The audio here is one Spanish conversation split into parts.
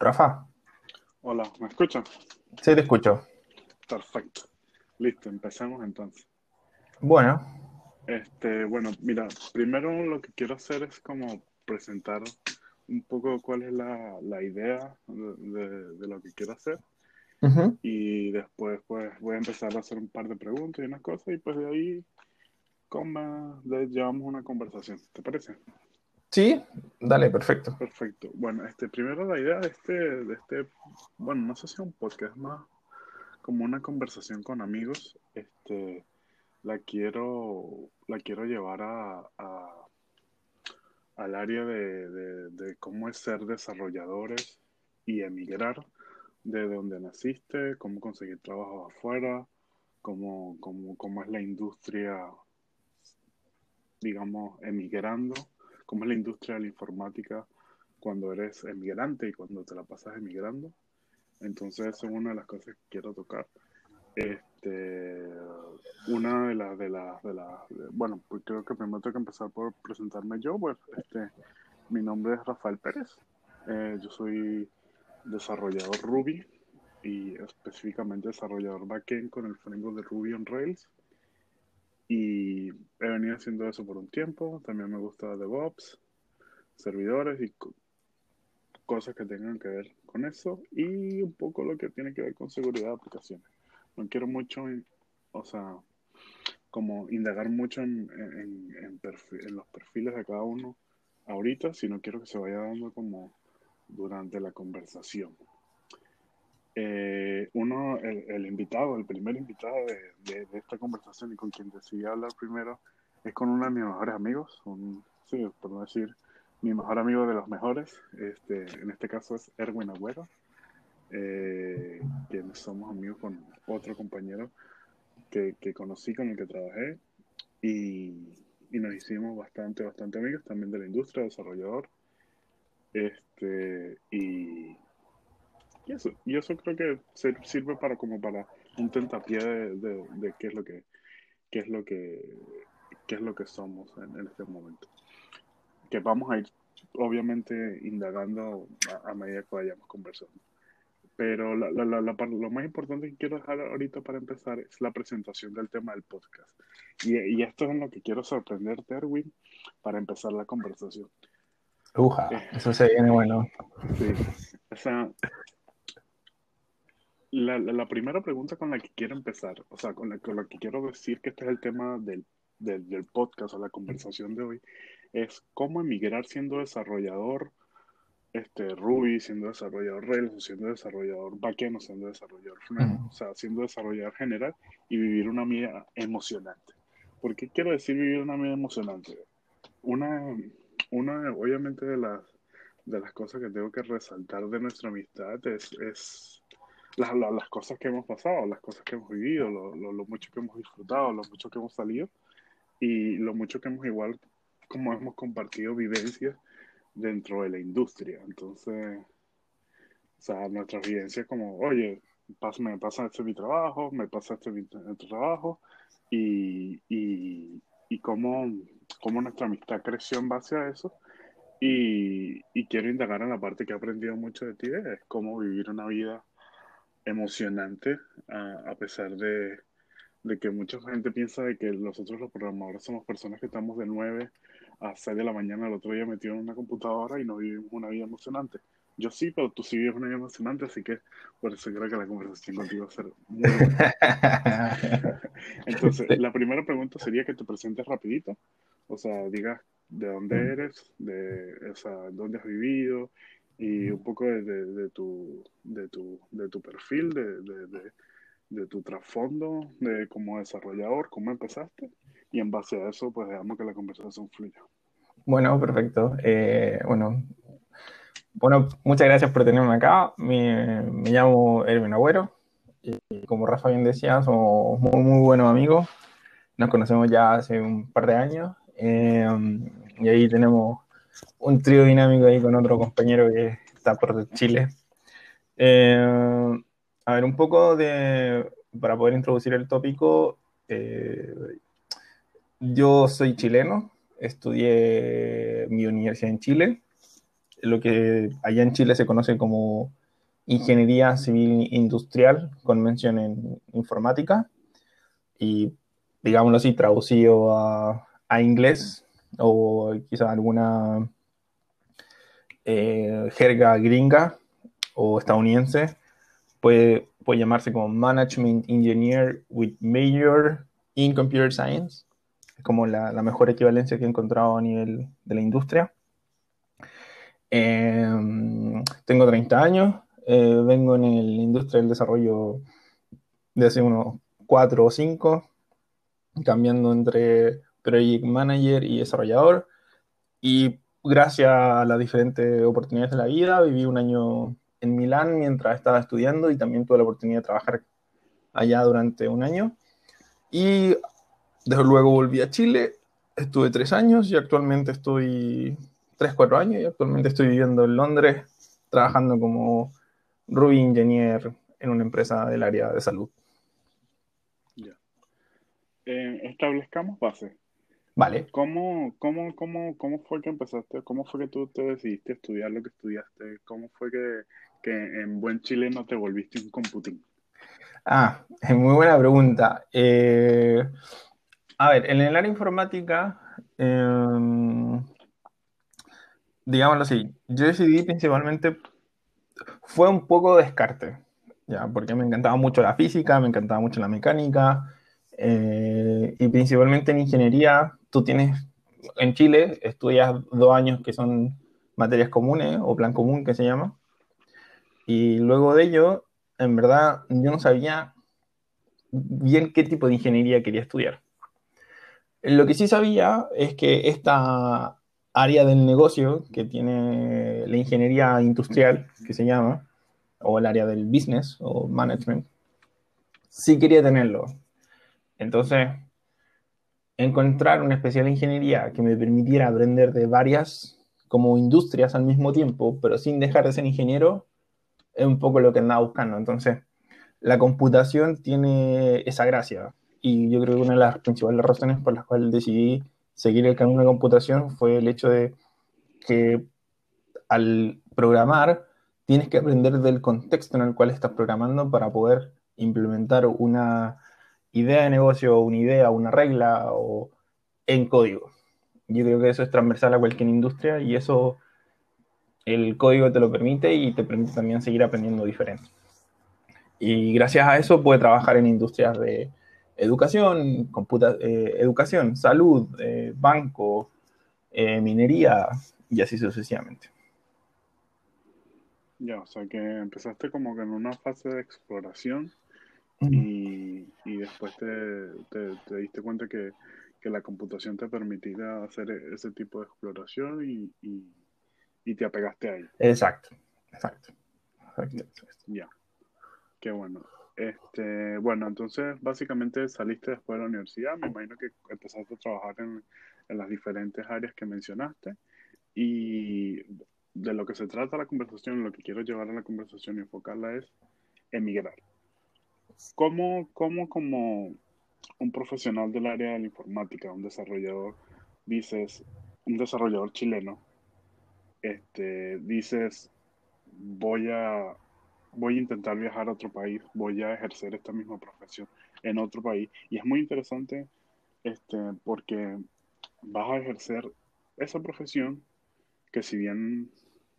Rafa. Hola, ¿me escuchan? Sí, te escucho. Perfecto. Listo, empecemos entonces. Bueno. Este, bueno, mira, primero lo que quiero hacer es como presentar un poco cuál es la, idea de, lo que quiero hacer. Y después pues voy a empezar a hacer un par de preguntas y unas cosas y pues de ahí como, llevamos una conversación. ¿Te parece? Sí, dale, perfecto. Perfecto. Bueno, este, primero la idea de este, de este, bueno, no sé si es un podcast, más como una conversación con amigos. Este, la quiero, la quiero llevar a, al área de, cómo es ser desarrolladores y emigrar de donde naciste, cómo conseguir trabajo afuera, cómo, cómo, cómo es la industria, digamos, emigrando, cómo es la industria de la informática cuando eres emigrante y cuando te la pasas emigrando. Entonces, eso es una de las cosas que quiero tocar. Este, una de las, de las, de las, bueno, pues creo que primero tengo que empezar por presentarme yo, pues, este, mi nombre es Rafael Pérez, eh, yo soy desarrollador Ruby y específicamente desarrollador backend con el framework de Ruby on Rails y he venido haciendo eso por un tiempo, también me gusta DevOps, servidores y cosas que tengan que ver con eso y un poco lo que tiene que ver con seguridad de aplicaciones no quiero mucho, o sea, como indagar mucho en, en, los perfiles de cada uno ahorita, sino quiero que se vaya dando como durante la conversación. Eh, uno, el, invitado, el primer invitado de, esta conversación y con quien decidí hablar primero es con uno de mis mejores amigos, un, sí, por no decir mi mejor amigo de los mejores, este, en este caso es Erwin Agüero eh, que somos amigos con otro compañero que, que, conocí, con el que trabajé, y, y, nos hicimos bastante, bastante amigos también de la industria, desarrollador. Este, y, y eso, y eso creo que sirve para como para un tentapié de, de, qué es lo que qué es lo que qué es lo que somos en, en este momento. Que vamos a ir obviamente indagando a medida que vayamos conversando. Pero lo más importante que quiero dejar ahorita para empezar es la presentación del tema del podcast. Y, esto es en lo que quiero sorprenderte, Erwin, para empezar la conversación. Uja, eh, eso se viene bueno. Sí, o sea, la, primera pregunta con la que quiero empezar, o sea, con la, con la que quiero decir que este es el tema del, del, del podcast o la conversación de hoy, es cómo emigrar siendo desarrollador este, Ruby siendo desarrollador Rails siendo desarrollador backend o siendo desarrollador o sea, siendo desarrollador general y vivir una vida emocionante. ¿Por qué quiero decir vivir una vida emocionante? Una, una obviamente de las, de las cosas que tengo que resaltar de nuestra amistad es, es las, las, cosas que hemos pasado, las cosas que hemos vivido, lo, lo, mucho que hemos disfrutado, lo mucho que hemos salido y lo mucho que hemos igual, como hemos compartido vivencias dentro de la industria. Entonces, o sea, nuestra vivencia como, oye, me pasa este mi trabajo, me pasa este mi trabajo, y, y, y cómo, cómo, nuestra amistad creció en base a eso. Y, y, quiero indagar en la parte que he aprendido mucho de ti, es cómo vivir una vida emocionante a, a pesar de, de, que mucha gente piensa de que nosotros los programadores somos personas que estamos de 9 a 6 de la mañana el otro día metido en una computadora y no vivimos una vida emocionante. Yo sí, pero tú sí vives una vida emocionante, así que por eso creo que la conversación contigo va a ser muy buena. Entonces, la primera pregunta sería que te presentes rapidito, o sea, digas de dónde mm. eres, de, o sea, dónde has vivido y un poco de, de, tu, de, tu, de tu perfil, de, de, de tu trasfondo, de como desarrollador, cómo empezaste y en base a eso, pues dejamos que la conversación fluya. Bueno, perfecto. Eh, bueno, bueno, muchas gracias por tenerme acá. Me, llamo Erwin Agüero. Y como Rafa bien decía, somos muy, muy buenos amigos. Nos conocemos ya hace un par de años. Eh, y ahí tenemos un trío dinámico ahí con otro compañero que está por Chile. Eh, a ver, un poco de, para poder introducir el tópico, yo soy chileno, estudié mi universidad en Chile, lo que allá en Chile se conoce como Ingeniería Civil Industrial con mención en informática. Y, digámoslo así, traducido a, a inglés o quizá alguna eh, jerga gringa o estadounidense, puede, puede llamarse como Management Engineer with Major in Computer Science. Como la, la mejor equivalencia que he encontrado a nivel de la industria. Eh, tengo 30 años, eh, vengo en la industria del desarrollo de hace unos 4 o 5, cambiando entre project manager y desarrollador. Y gracias a las diferentes oportunidades de la vida, viví un año en Milán mientras estaba estudiando y también tuve la oportunidad de trabajar allá durante un año. Y desde luego volví a Chile, estuve tres años y actualmente estoy, tres, cuatro años y actualmente estoy viviendo en Londres trabajando como Ruby Engineer en una empresa del área de salud. Ya. Eh, establezcamos base. Vale. ¿Cómo, cómo, cómo, ¿Cómo fue que empezaste? ¿Cómo fue que tú te decidiste estudiar lo que estudiaste? ¿Cómo fue que, que en buen chileno te volviste un computing? Ah, es muy buena pregunta. Eh, a ver, en el área informática, eh, digámoslo así, yo decidí principalmente, fue un poco descarte, ya, porque me encantaba mucho la física, me encantaba mucho la mecánica, eh, y principalmente en ingeniería, tú tienes, en Chile, estudias dos años que son materias comunes o plan común que se llama, y luego de ello, en verdad, yo no sabía bien qué tipo de ingeniería quería estudiar. Lo que sí sabía es que esta área del negocio que tiene la ingeniería industrial, que se llama, o el área del business o management, sí quería tenerlo. Entonces, encontrar una especial ingeniería que me permitiera aprender de varias como industrias al mismo tiempo, pero sin dejar de ser ingeniero, es un poco lo que andaba buscando. Entonces, la computación tiene esa gracia. Y yo creo que una de las principales razones por las cuales decidí seguir el camino de computación fue el hecho de que al programar tienes que aprender del contexto en el cual estás programando para poder implementar una idea de negocio, una idea, una regla o en código. Yo creo que eso es transversal a cualquier industria y eso el código te lo permite y te permite también seguir aprendiendo diferente. Y gracias a eso puede trabajar en industrias de educación, computa eh, educación, salud, eh, banco, eh, minería y así sucesivamente. Ya, o sea que empezaste como que en una fase de exploración y, y, después te, te, te, diste cuenta que, que, la computación te permitía hacer ese tipo de exploración y, y y te apegaste ahí. Exacto, exacto. Ya, qué bueno. Este, bueno, entonces básicamente saliste después de la universidad, me imagino que empezaste a trabajar en, en las diferentes áreas que mencionaste y de lo que se trata la conversación, lo que quiero llevar a la conversación y enfocarla es emigrar. ¿Cómo, cómo como un profesional del área de la informática, un desarrollador, dices, un desarrollador chileno, este, dices, voy a, voy a intentar viajar a otro país, voy a ejercer esta misma profesión en otro país. Y es muy interesante este, porque vas a ejercer esa profesión que si bien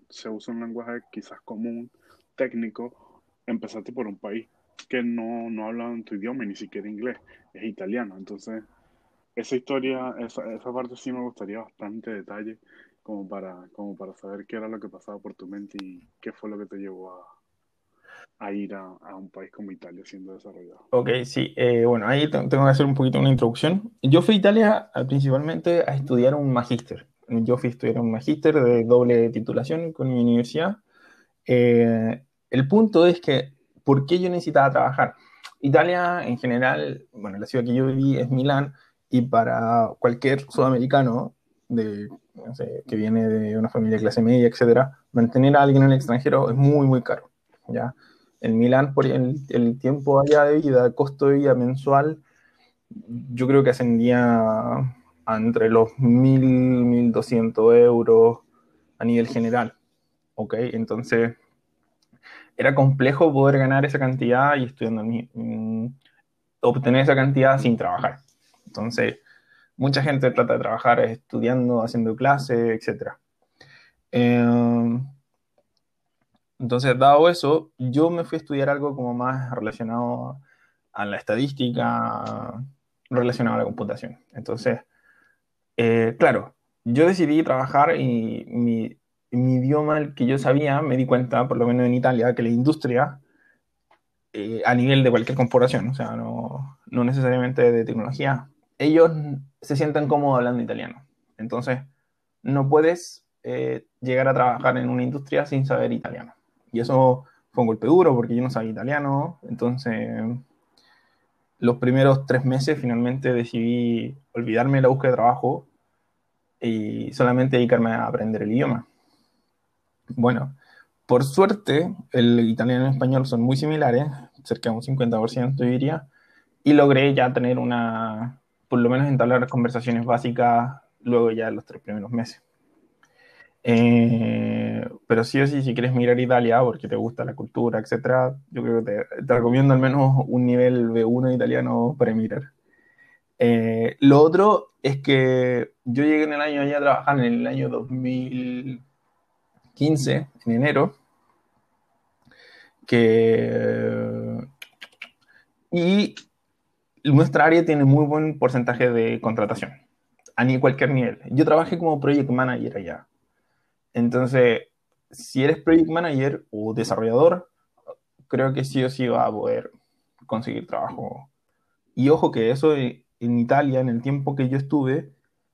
se usa un lenguaje quizás común, técnico, empezaste por un país que no, no habla en tu idioma, ni siquiera inglés, es italiano. Entonces, esa historia, esa, esa parte sí me gustaría bastante detalle como para, como para saber qué era lo que pasaba por tu mente y qué fue lo que te llevó a, a ir a, a, un país como Italia siendo desarrollado. Ok, sí, eh, bueno, ahí tengo que hacer un poquito una introducción. Yo fui a Italia principalmente a estudiar un magíster. Yo fui a estudiar un magíster de doble titulación con mi universidad. Eh, el punto es que, ¿por qué yo necesitaba trabajar? Italia, en general, bueno, la ciudad que yo viví es Milán, y para cualquier sudamericano, que viene de una familia de clase media, etcétera, mantener a alguien en el extranjero es muy, muy caro. ¿ya? En Milán, por el, el tiempo allá de vida, el costo de vida mensual, yo creo que ascendía a entre los 1.000, 1.200 euros a nivel general. ¿ok? Entonces, era complejo poder ganar esa cantidad y estudiando, obtener esa cantidad sin trabajar. Entonces, mucha gente trata de trabajar estudiando, haciendo clases, etc. Em, entonces, dado eso, yo me fui a estudiar algo como más relacionado a la estadística, relacionado a la computación. Entonces, eh, claro, yo decidí trabajar y mi, mi, idioma, el que yo sabía, me di cuenta, por lo menos en Italia, que la industria, eh, a nivel de cualquier corporación, o sea, no, necesariamente de tecnología, ellos se sienten cómodos hablando italiano. Entonces, no puedes eh, llegar a trabajar en una industria sin saber italiano. Y eso fue un golpe duro porque yo no sabía italiano. Entonces, los primeros tres meses finalmente decidí olvidarme de la búsqueda de trabajo y solamente dedicarme a aprender el idioma. Bueno, por suerte, el italiano y el español son muy similares, cerca de un 50% diría, y logré ya tener una, por lo menos entablar conversaciones básicas luego ya de los tres primeros meses. Eh, pero sí o sí, si quieres mirar Italia porque te gusta la cultura, etcétera, yo creo que te, recomiendo al menos un nivel B1 italiano para mirar. Eh, lo otro es que yo llegué en el año ya a trabajar en el año 2015, en enero, que y nuestra área tiene muy buen porcentaje de contratación a ni cualquier nivel. Yo trabajé como project manager allá. Entonces, si eres project manager o desarrollador, creo que sí o sí va a poder conseguir trabajo. Y ojo que eso en Italia, en el tiempo que yo estuve,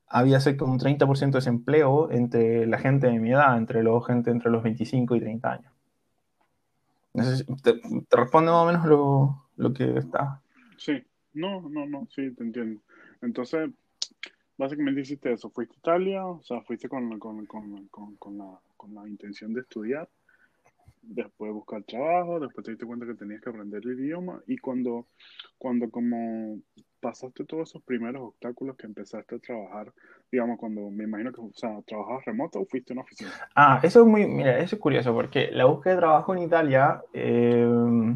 había cerca de un 30% de desempleo entre la gente de mi edad, entre los gente entre los 25 y 30 años. te, responde más o menos lo, lo que está. Sí, no, no, no, sí, te entiendo. Entonces, básicamente hiciste eso, fuiste a Italia, o sea, fuiste con, con, con, con, la, la intención de estudiar, después buscar trabajo, después te diste cuenta que tenías que aprender el idioma y cuando, cuando como pasaste todos esos primeros obstáculos que empezaste a trabajar, digamos, cuando me imagino que, o sea, ¿trabajabas remoto o fuiste a una oficina? Ah, eso es muy, mira, eso es curioso porque la búsqueda de trabajo en Italia, eh,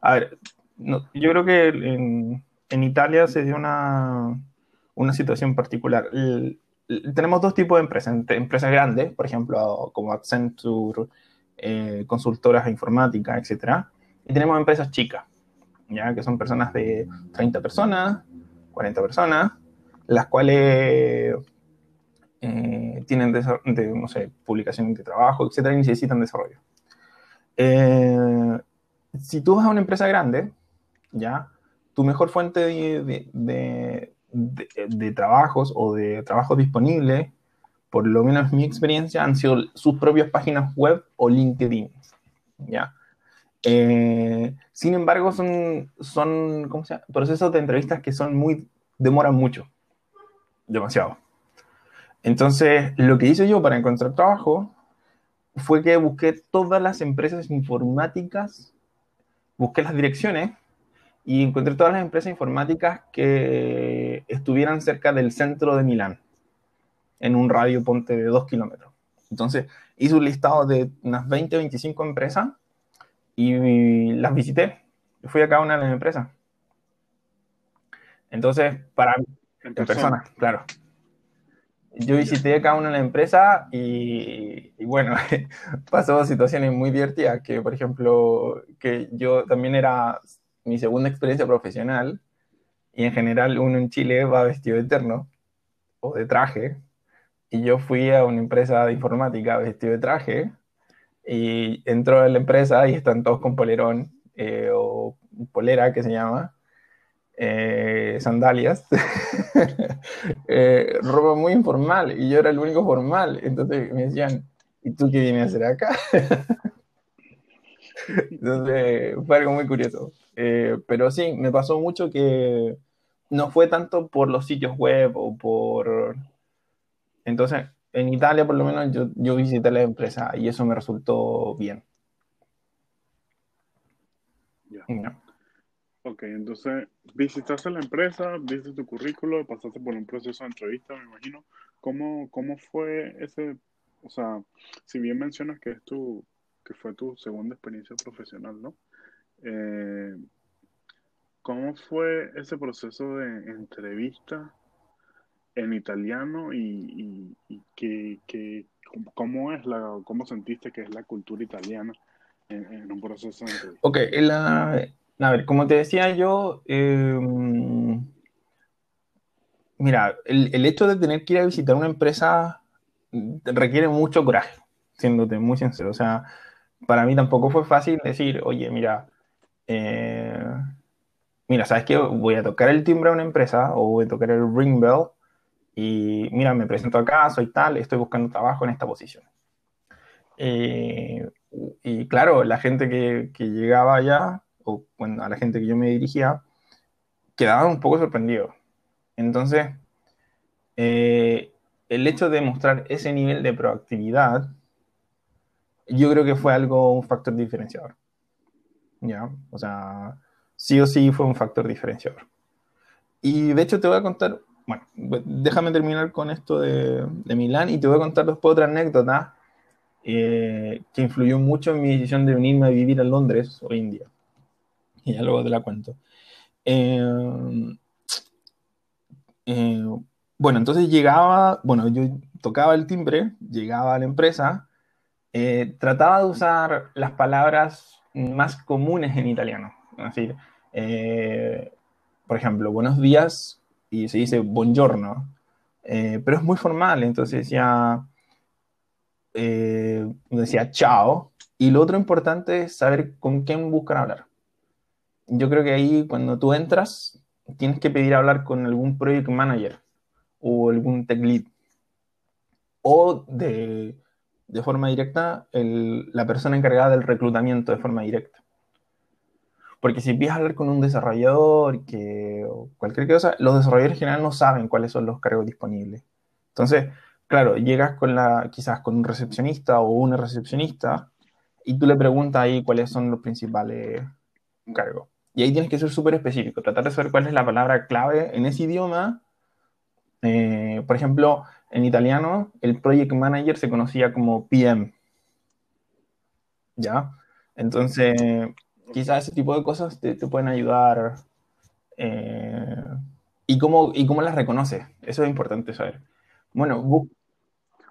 a ver, yo creo que en, en Italia se dio una una situación particular. tenemos dos tipos de empresas, empresas grandes, por ejemplo, como Accenture, eh, consultoras informáticas, etc. Y tenemos empresas chicas, ya que son personas de 30 personas, 40 personas, las cuales eh, tienen, no sé, publicaciones de trabajo, etc. y necesitan desarrollo. Eh, si tú vas a una empresa grande, ya, tu mejor fuente de, de, trabajos o de trabajos disponibles, por lo menos mi experiencia, han sido sus propias páginas web o LinkedIn. ¿ya? Eh, sin embargo, son, son procesos de entrevistas que son muy, demoran mucho, demasiado. Entonces, lo que hice yo para encontrar trabajo fue que busqué todas las empresas informáticas, busqué las direcciones y encontré todas las empresas informáticas que estuvieran cerca del centro de Milán, en un radio ponte de dos kilómetros. Entonces hice un listado de unas 20 o 25 empresas y las visité. Fui a cada una de las empresas. Entonces, para en persona, claro. Yo visité cada una de las empresas y, y bueno, pasó situaciones muy divertidas, que por ejemplo, que yo también era mi segunda experiencia profesional, y en general uno en Chile va vestido de terno o de traje, y yo fui a una empresa de informática vestido de traje, y entro a la empresa y están todos con polerón eh, o polera que se llama, eh, sandalias, eh, ropa muy informal, y yo era el único formal, entonces me decían, ¿y tú qué vienes a hacer acá? entonces fue algo muy curioso. Eh, pero sí, me pasó mucho que no fue tanto por los sitios web o por... Entonces, en Italia por lo menos yo, yo visité la empresa y eso me resultó bien. Ya. Ok, entonces visitaste la empresa, viste tu currículo, pasaste por un proceso de entrevista, me imagino. ¿Cómo, cómo fue ese, o sea, si bien mencionas que es tu, que fue tu segunda experiencia profesional, ¿no? Eh, ¿Cómo fue ese proceso de entrevista en italiano y, que, cómo es la, cómo sentiste que es la cultura italiana en, un proceso de? Ok, a ver, como te decía yo, em, mira, el, el, hecho de tener que ir a visitar una empresa requiere mucho coraje, siéndote muy sincero. O sea, para mí tampoco fue fácil decir, oye, mira, eh, mira, ¿sabes qué? Voy a tocar el timbre a una empresa o voy a tocar el ring bell y mira, me presento acá, soy tal, estoy buscando trabajo en esta posición. Eh, y claro, la gente que, que, llegaba allá, o bueno, a la gente que yo me dirigía, quedaba un poco sorprendido. Entonces, eh, el hecho de mostrar ese nivel de proactividad, yo creo que fue algo, un factor diferenciador. ¿Ya? O sea, sí o sí fue un factor diferenciador. Y de hecho te voy a contar bueno, déjame terminar con esto de, Milán y te voy a contar después otra anécdota eh, que influyó mucho en mi decisión de unirme a vivir a Londres hoy en día. Y ya luego te la cuento. Eh, eh, bueno, entonces llegaba, bueno, yo tocaba el timbre, llegaba a la empresa, trataba de usar las palabras más comunes en italiano. Es decir, por ejemplo, buenos días y se dice buongiorno, eh, pero es muy formal, entonces decía, eh, decía chao, y lo otro importante es saber con quién buscan hablar. Yo creo que ahí cuando tú entras, tienes que pedir hablar con algún project manager o algún tech lead, o de, de forma directa el, la persona encargada del reclutamiento de forma directa. Porque si empiezas a hablar con un desarrollador que, o cualquier cosa, los desarrolladores en general no saben cuáles son los cargos disponibles. Entonces, claro, llegas con la, quizás con un recepcionista o una recepcionista y tú le preguntas ahí cuáles son los principales cargos. Y ahí tienes que ser súper específico, tratar de saber cuál es la palabra clave en ese idioma. Eh, por ejemplo, en italiano, el project manager se conocía como PM. ¿Ya? Entonces, quizás ese tipo de cosas te, pueden ayudar. Eh, y, cómo, ¿Y cómo las reconoce? Eso es importante saber. Bueno,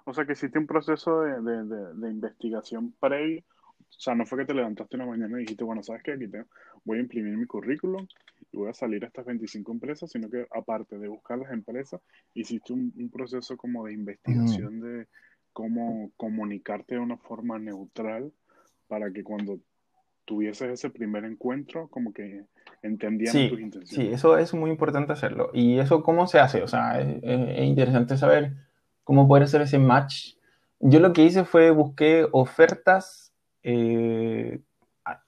o sea que hiciste un proceso de, de, de, investigación previo. O sea, no fue que te levantaste una mañana y dijiste, bueno, ¿sabes qué? Aquí tengo, voy a imprimir mi currículum y voy a salir a estas 25 empresas, sino que aparte de buscar las empresas, hiciste un, un proceso como de investigación de cómo comunicarte de una forma neutral para que cuando tuvieses ese primer encuentro, como que entendían tus intenciones. Sí, eso es muy importante hacerlo. ¿Y eso cómo se hace? O sea, es, interesante saber cómo poder hacer ese match. Yo lo que hice fue busqué ofertas eh,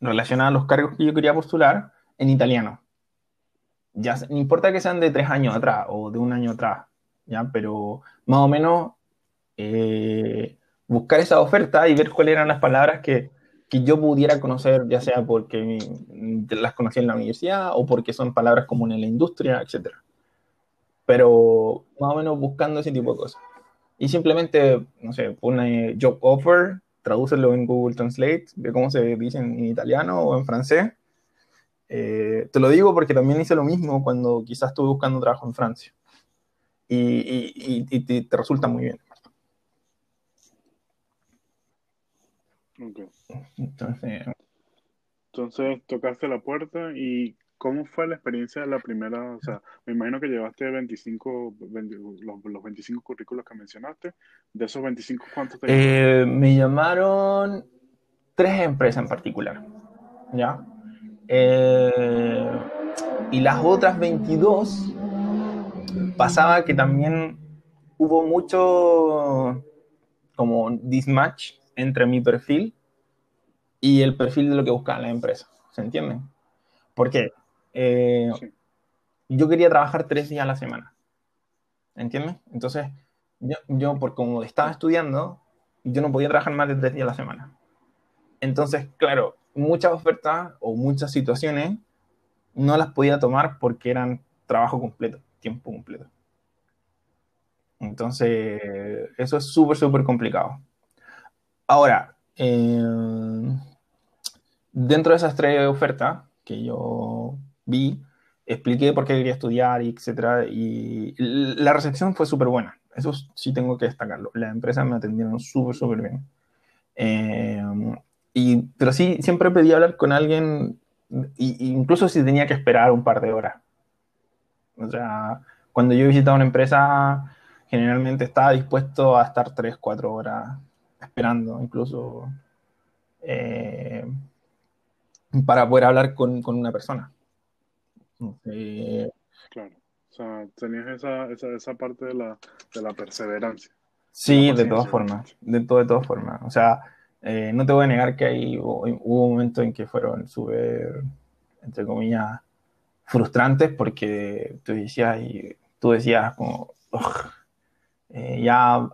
relacionadas a los cargos que yo quería postular en italiano. Ya, no importa que sean de tres años atrás o de un año atrás, ¿ya? pero más o menos eh, buscar esa oferta y ver cuáles eran las palabras que, que yo pudiera conocer, ya sea porque las conocí en la universidad o porque son palabras comunes en la industria, etc. Pero más o menos buscando ese tipo de cosas. Y simplemente, no sé, pone job offer, tradúcelo en Google Translate, ve cómo se dice en italiano o en francés. Eh, te lo digo porque también hice lo mismo cuando quizás estuve buscando trabajo en Francia. Y, y, y, te resulta muy bien. Entonces, Entonces tocaste la puerta y ¿cómo fue la experiencia de la primera? O sea, me imagino que llevaste 25, los, 25 currículos que mencionaste. De esos 25, ¿cuántos te eh, Me llamaron tres empresas en particular. ¿Ya? Eh, y las otras 22 pasaba que también hubo mucho como dismatch entre mi perfil y el perfil de lo que buscaba la empresa. ¿Se entiende? Porque eh, yo quería trabajar tres días a la semana. ¿Entiendes? Entonces, yo, yo, por como estaba estudiando, yo no podía trabajar más de tres días a la semana. Entonces, claro, muchas ofertas o muchas situaciones no las podía tomar porque eran trabajo completo, tiempo completo. Entonces, eso es súper, súper complicado. Ahora, eh, dentro de esas tres ofertas que yo vi, expliqué por qué quería estudiar, y etcétera, y la recepción fue súper buena. Eso sí tengo que destacarlo. Las empresas me atendieron súper, súper bien. Eh, y, pero sí, siempre pedí hablar con alguien, y, incluso si tenía que esperar un par de horas. O sea, cuando yo visitaba una empresa, generalmente estaba dispuesto a estar 3, 4 horas esperando, incluso eh, para poder hablar con, con una persona. Eh, claro. O sea, tenías esa, esa, esa parte de la, de la perseverancia. Sí, de todas formas, de, todo, de todas formas. O sea, eh, no te voy a negar que hay, hubo, momentos en que fueron súper, entre comillas, frustrantes porque tú decías, y tú decías como, eh, ya,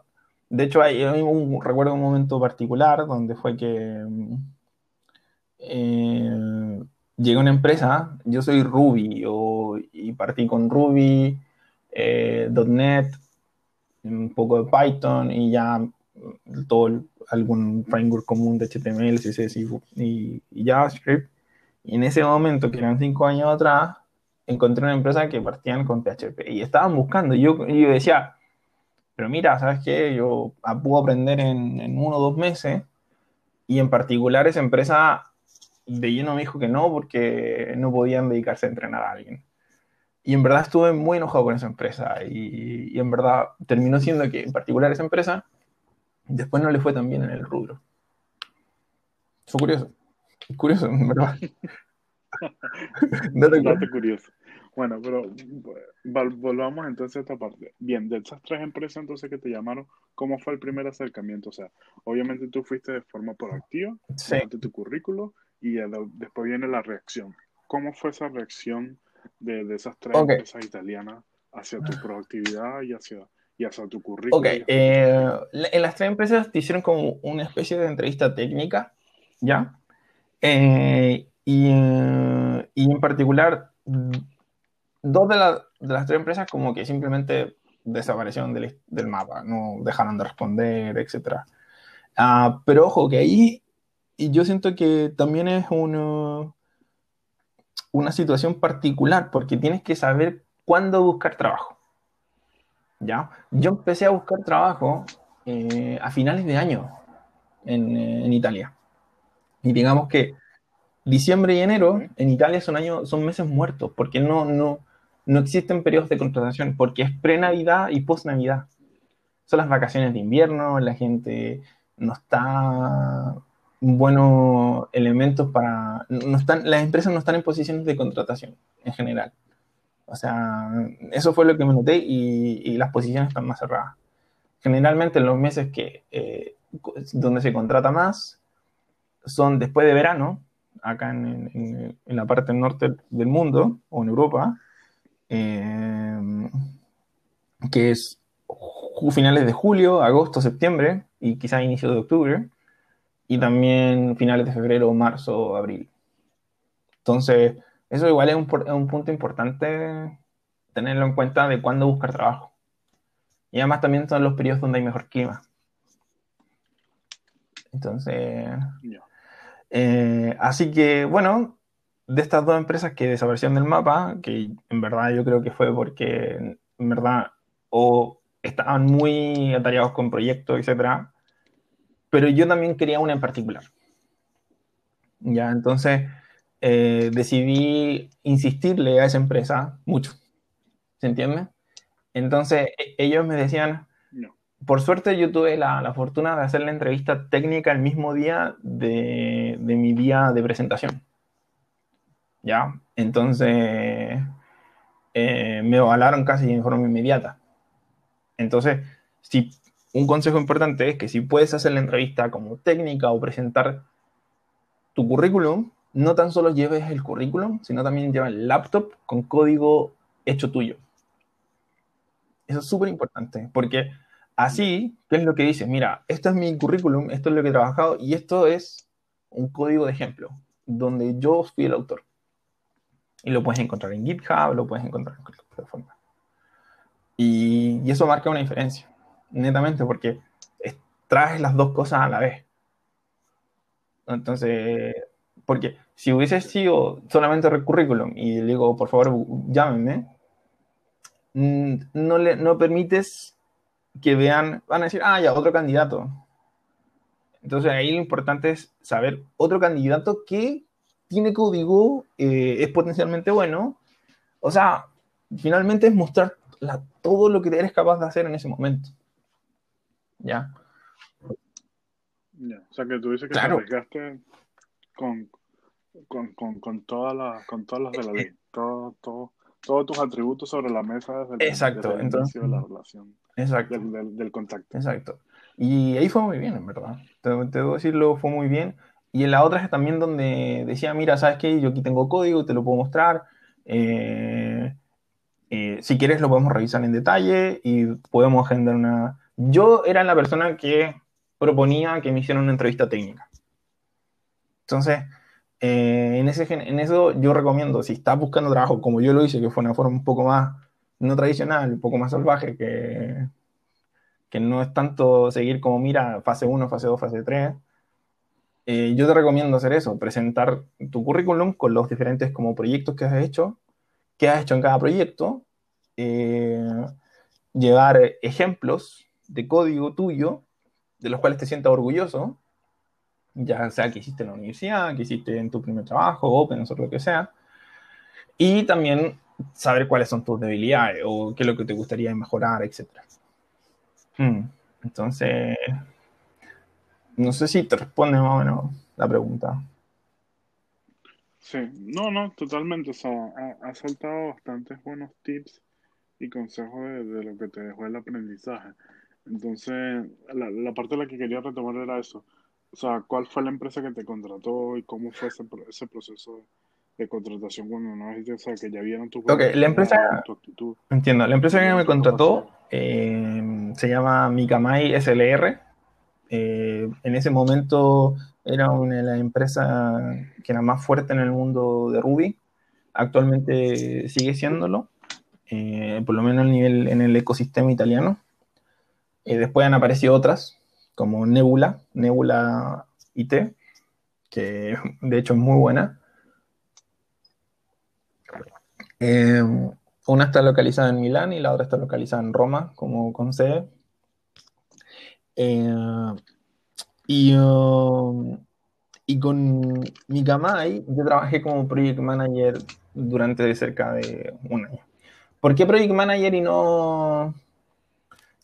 de hecho hay, un, recuerdo un momento particular donde fue que eh, llegué a una empresa, yo soy Ruby y partí con Ruby, eh, .NET, un poco de Python y ya todo algún framework común de HTML, CSS y, y, JavaScript. Y en ese momento, que eran cinco años atrás, encontré una empresa que partían con PHP y estaban buscando. Yo, yo decía, pero mira, ¿sabes qué? Yo puedo aprender en, en uno o dos meses. Y en particular esa empresa de lleno me dijo que no porque no podían dedicarse a entrenar a alguien. Y en verdad estuve muy enojado con esa empresa y, en verdad terminó siendo que en particular esa empresa después no le fue tan bien en el rubro. Fue curioso. Curioso, en verdad. Dato curioso. Bueno, pero volvamos entonces a esta parte. Bien, de esas tres empresas entonces que te llamaron, ¿cómo fue el primer acercamiento? O sea, obviamente tú fuiste de forma proactiva, sí. tu currículo y después viene la reacción. ¿Cómo fue esa reacción de, de esas tres empresas italianas hacia tu proactividad y hacia, y hacia tu currículum? Ok, eh, en las tres empresas te hicieron como una especie de entrevista técnica, ¿ya? Eh, y, y, en particular, dos de, de, las tres empresas como que simplemente desaparecieron del, del mapa, no dejaron de responder, etc. Ah, pero ojo, que ahí y yo siento que también es una, una situación particular porque tienes que saber cuándo buscar trabajo. ¿Ya? Yo empecé a buscar trabajo eh, a finales de año en, eh, en, Italia. Y digamos que diciembre y enero en Italia son, años, son meses muertos porque no, no, no existen periodos de contratación porque es pre-Navidad y post-Navidad. Son las vacaciones de invierno, la gente no está buenos elementos para... No están, las empresas no están en posiciones de contratación en general. O sea, eso fue lo que me noté y, las posiciones están más cerradas. Generalmente en los meses que, eh, donde se contrata más son después de verano, acá en, la parte norte del mundo o en Europa, eh, que es finales de julio, agosto, septiembre y quizá inicio de octubre y también finales de febrero, marzo, abril. Entonces, eso igual es un, un, punto importante tenerlo en cuenta de cuándo buscar trabajo. Y además también son los periodos donde hay mejor clima. Entonces, eh, así que bueno, de estas dos empresas que desaparecieron del mapa, que en verdad yo creo que fue porque en verdad o estaban muy atareados con proyectos, etcétera, pero yo también quería una en particular. Ya, entonces eh, decidí insistirle a esa empresa mucho. ¿Se entiende? Entonces e, ellos me decían, por suerte yo tuve la, la, fortuna de hacer la entrevista técnica el mismo día de, de mi día de presentación. ¿Ya? Entonces eh, me avalaron casi en forma inmediata. Entonces, si un consejo importante es que si puedes hacer la entrevista como técnica o presentar tu currículum, no tan solo lleves el currículum, sino también lleva el laptop con código hecho tuyo. Eso es súper importante, porque así, ¿qué es lo que dices? Mira, esto es mi currículum, esto es lo que he trabajado y esto es un código de ejemplo, donde yo fui el autor. Y lo puedes encontrar en GitHub, lo puedes encontrar en cualquier plataforma. Y, y eso marca una diferencia netamente porque traes las dos cosas a la vez. Entonces, porque si hubiese sido solamente currículum y le digo, por favor, llámenme, no, le, no permites que vean, van a decir, ah, ya, otro candidato. Entonces ahí lo importante es saber otro candidato que tiene código, eh, es potencialmente bueno. O sea, finalmente es mostrar todo lo que eres capaz de hacer en ese momento. ¿Ya? o sea, que tú dices que te arriesgaste con, con, con, con, todas las, con todas las de la ley, todo, todo, todos tus atributos sobre la mesa desde el, exacto, entonces, de la relación, exacto, del, del, contacto. Exacto. Y ahí fue muy bien, en verdad. Te, te debo decirlo, fue muy bien. Y en la otra es también donde decía, mira, ¿sabes qué? Yo aquí tengo código, te lo puedo mostrar. Eh, eh, si quieres lo podemos revisar en detalle y podemos agendar una... Yo era la persona que proponía que me hicieran una entrevista técnica. Entonces, eh, en, ese, en eso yo recomiendo, si estás buscando trabajo como yo lo hice, que fue una forma un poco más no tradicional, un poco más salvaje, que, que no es tanto seguir como, mira, fase 1, fase 2, fase 3, eh, yo te recomiendo hacer eso, presentar tu currículum con los diferentes como proyectos que has hecho, qué has hecho en cada proyecto, eh, llevar ejemplos de código tuyo de los cuales te sientas orgulloso, ya sea que hiciste en la universidad, que hiciste en tu primer trabajo, Open o lo que sea, y también saber cuáles son tus debilidades o qué es lo que te gustaría mejorar, etc. Hmm, entonces, no sé si te responde más o menos la pregunta. Sí, no, no, totalmente. O sea, ha, saltado bastantes buenos tips y consejos de, lo que te dejó el aprendizaje. Entonces, la, la parte de la que quería retomar era eso. O sea, ¿cuál fue la empresa que te contrató y cómo fue ese, ese proceso de, contratación cuando no o sea, que ya vieron tu, Ok, la empresa, tu actitud? Entiendo, la empresa que me contrató eh, se llama Mikamai SLR eh, en ese momento era una de las empresas que era más fuerte en el mundo de Ruby. Actualmente sigue siéndolo, eh, por lo menos nivel, en el ecosistema italiano. Eh, después han aparecido otras, como Nebula, Nebula IT, que de hecho es muy buena. una está localizada en Milán y la otra está localizada en Roma, como con sede. Eh, y, um, y con Mikamai yo trabajé como Project Manager durante cerca de un año. ¿Por qué Project Manager y no,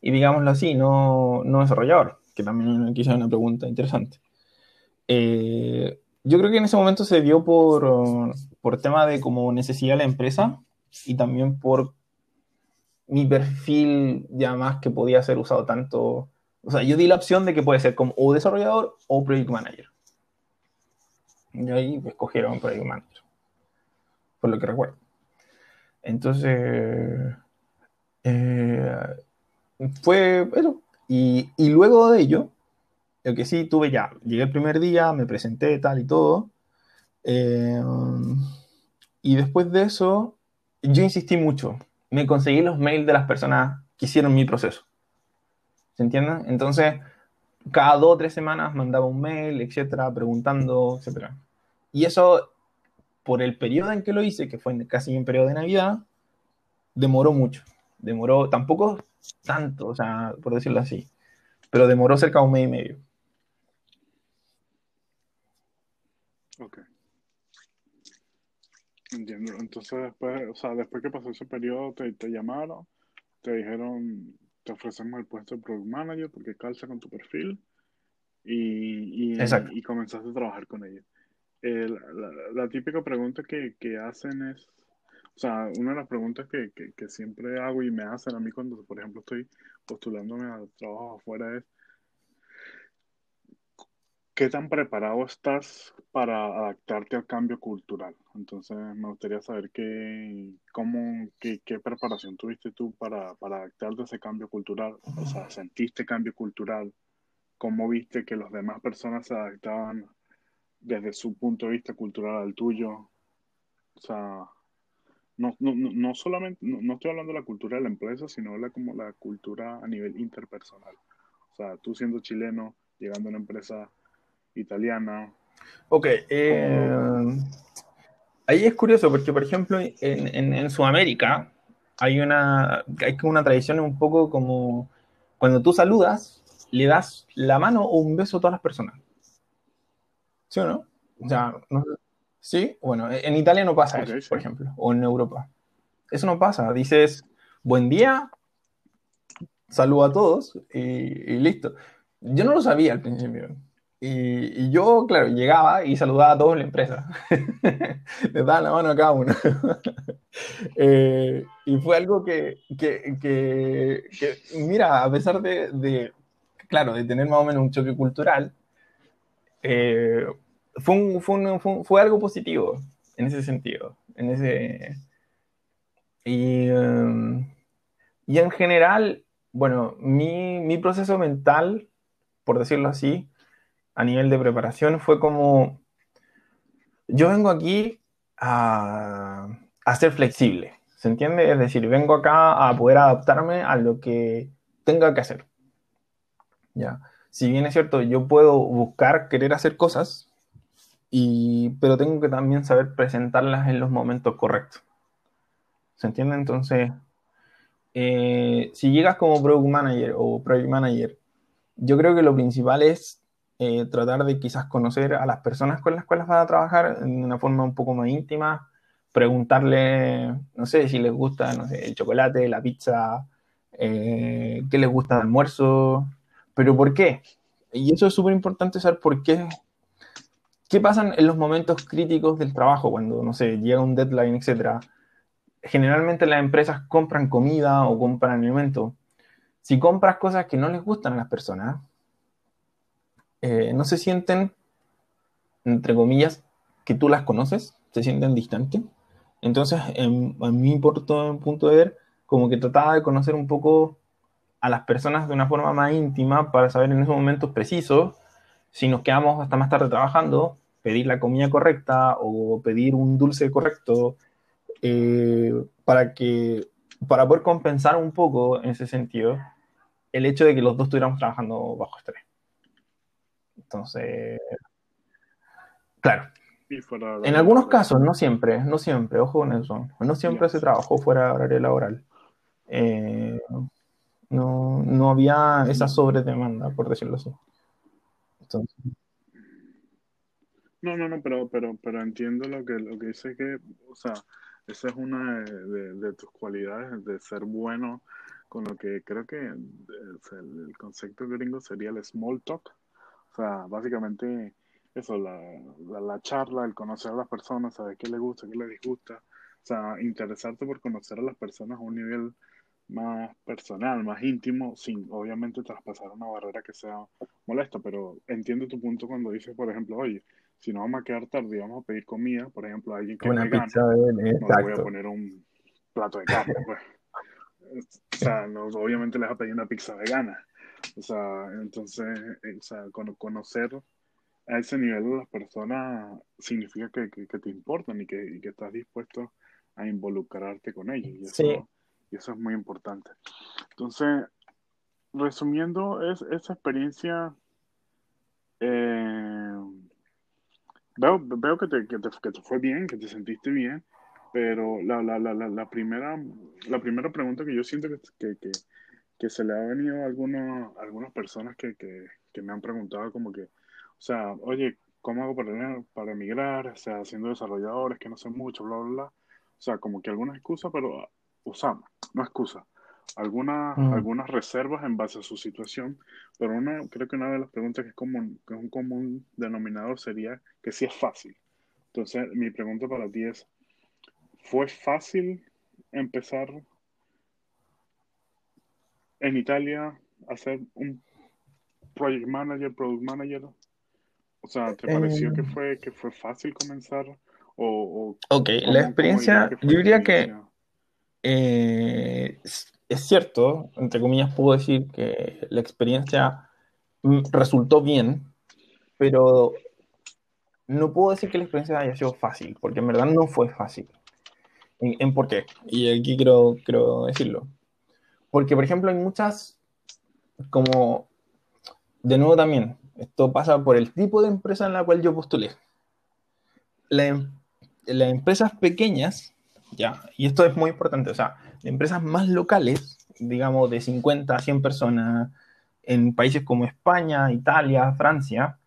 y digámoslo así, no, no desarrollador? Que también quizá es una pregunta interesante. Eh, yo creo que en ese momento se dio por, por tema de como necesidad de la empresa y también por mi perfil ya más que podía ser usado tanto o sea, yo di la opción de que puede ser como o desarrollador o project manager. Y ahí escogieron project manager. Por lo que recuerdo. Entonces, eh, fue eso. Y, y, luego de ello, lo que sí tuve ya, llegué el primer día, me presenté tal y todo. Eh, y después de eso, yo insistí mucho. Me conseguí los mails de las personas que hicieron mi proceso. ¿Se entiende? Entonces, cada dos o tres semanas mandaba un mail, etcétera, preguntando, etcétera. Y eso, por el periodo en que lo hice, que fue casi en periodo de Navidad, demoró mucho. Demoró, tampoco tanto, o sea, por decirlo así, pero demoró cerca de un mes y medio. Ok. Entiendo. Entonces, después, o sea, después que pasó ese periodo, te, te llamaron, te dijeron, te ofrecemos el puesto de Product Manager porque calza con tu perfil y, y, y comenzaste a trabajar con ellos. la, típica pregunta que, que, hacen es, o sea, una de las preguntas que, que, siempre hago y me hacen a mí cuando, por ejemplo, estoy postulándome a trabajo afuera es, ¿qué tan preparado estás para adaptarte al cambio cultural? Entonces, me gustaría saber qué, cómo, qué, qué preparación tuviste tú para, para, adaptarte a ese cambio cultural. O sea, ¿sentiste cambio cultural? ¿Cómo viste que las demás personas se adaptaban desde su punto de vista cultural al tuyo? O sea, no, no, no solamente, no, estoy hablando de la cultura de la empresa, sino la, como la cultura a nivel interpersonal. O sea, tú siendo chileno, llegando a una empresa italiana, Ok. Eh, ahí es curioso porque, por ejemplo, en, en, Sudamérica hay una, hay una tradición un poco como cuando tú saludas, le das la mano o un beso a todas las personas. ¿Sí o no? O sea, sí, bueno, en Italia no pasa eso, por ejemplo, o en Europa. Eso no pasa. Dices, buen día, saludo a todos y listo. Yo no lo sabía al principio. Y, yo, claro, llegaba y saludaba a todos en la empresa. Les daba la mano a cada uno. Eh, y fue algo que, que, que, mira, a pesar de, de, claro, de tener más o menos un choque cultural, eh, fue, fue, fue, algo positivo en ese sentido. En ese, y, um, y en general, bueno, mi, mi proceso mental, por decirlo así, a nivel de preparación fue como, yo vengo aquí a, ser flexible, ¿se entiende? Es decir, vengo acá a poder adaptarme a lo que tenga que hacer. ¿Ya? Si bien es cierto, yo puedo buscar, querer hacer cosas, y, pero tengo que también saber presentarlas en los momentos correctos. ¿Se entiende? Entonces, eh, si llegas como product manager o project manager, yo creo que lo principal es eh, tratar de quizás conocer a las personas con las cuales vas a trabajar de una forma un poco más íntima, preguntarle, no sé, si les gusta, no sé, el chocolate, la pizza, eh, qué les gusta de almuerzo, pero por qué. Y eso es súper importante saber por qué. ¿Qué pasa en los momentos críticos del trabajo cuando, no sé, llega un deadline, etcétera? Generalmente las empresas compran comida o compran alimento. Si compras cosas que no les gustan a las personas, eh, no se sienten, entre comillas, que tú las conoces, se sienten distantes. Entonces, en, mi punto de ver, como que trataba de conocer un poco a las personas de una forma más íntima para saber en esos momentos precisos si nos quedamos hasta más tarde trabajando, pedir la comida correcta o pedir un dulce correcto eh, para que para poder compensar un poco en ese sentido el hecho de que los dos estuviéramos trabajando bajo estrés. Entonces, claro. En algunos casos, no siempre, no siempre, ojo con eso. No siempre se trabajó fuera de horario laboral. Eh, no, no, había esa sobredemanda, por decirlo así. No, no, no, pero, pero, pero entiendo lo que, lo que dice que, o sea, esa es una de, tus cualidades, de ser bueno con lo que creo que el, el concepto gringo sería el small talk, o sea, básicamente eso, la, la, charla, el conocer a las personas, saber qué les gusta, qué les disgusta. O sea, interesarte por conocer a las personas a un nivel más personal, más íntimo, sin obviamente traspasar una barrera que sea molesta, pero entiendo tu punto cuando dices, por ejemplo, oye, si no vamos a quedar tarde y vamos a pedir comida, por ejemplo, a alguien que una pizza de no le voy a poner un plato de carne, pues. O sea, no, obviamente les va a pedir una pizza vegana. O sea, entonces, eh, o sea, conocer a ese nivel las personas significa que, que, te importan y que, y que, estás dispuesto a involucrarte con ellos. Y eso, y eso es muy importante. Entonces, resumiendo, es esa experiencia, eh, veo, veo que, te, que, te, que te fue bien, que te sentiste bien, pero la, la, la, la, primera, la primera pregunta que yo siento que, que, que se le ha venido a algunos, algunas personas que, me han preguntado como que, o sea, oye, ¿cómo hago para, para emigrar? O sea, siendo desarrolladores, que no sé mucho, bla, bla, bla. O sea, como que alguna excusa, pero usamos, no excusa. Algunas, mm. algunas reservas en base a su situación, pero una, creo que una de las preguntas que es, común, que es un común denominador sería que si es fácil. Entonces, mi pregunta para ti es, ¿fue fácil empezar en Italia hacer un project manager, product manager? O sea, ¿te pareció que, fue, que fue fácil comenzar? O, ok, la experiencia, yo diría que eh, es cierto, entre comillas puedo decir que la experiencia mm, resultó bien, pero no puedo decir que la experiencia haya sido fácil, porque en verdad no fue fácil. ¿En, por qué? Y aquí quiero, quiero decirlo. Porque, por ejemplo, hay muchas, como, de nuevo también, Esto pasa por el tipo de empresa en la cual yo postulé. las empresas pequeñas, y esto es muy importante, o sea, empresas más locales, digamos de 50 a 100 personas, en países como España, Italia, Francia,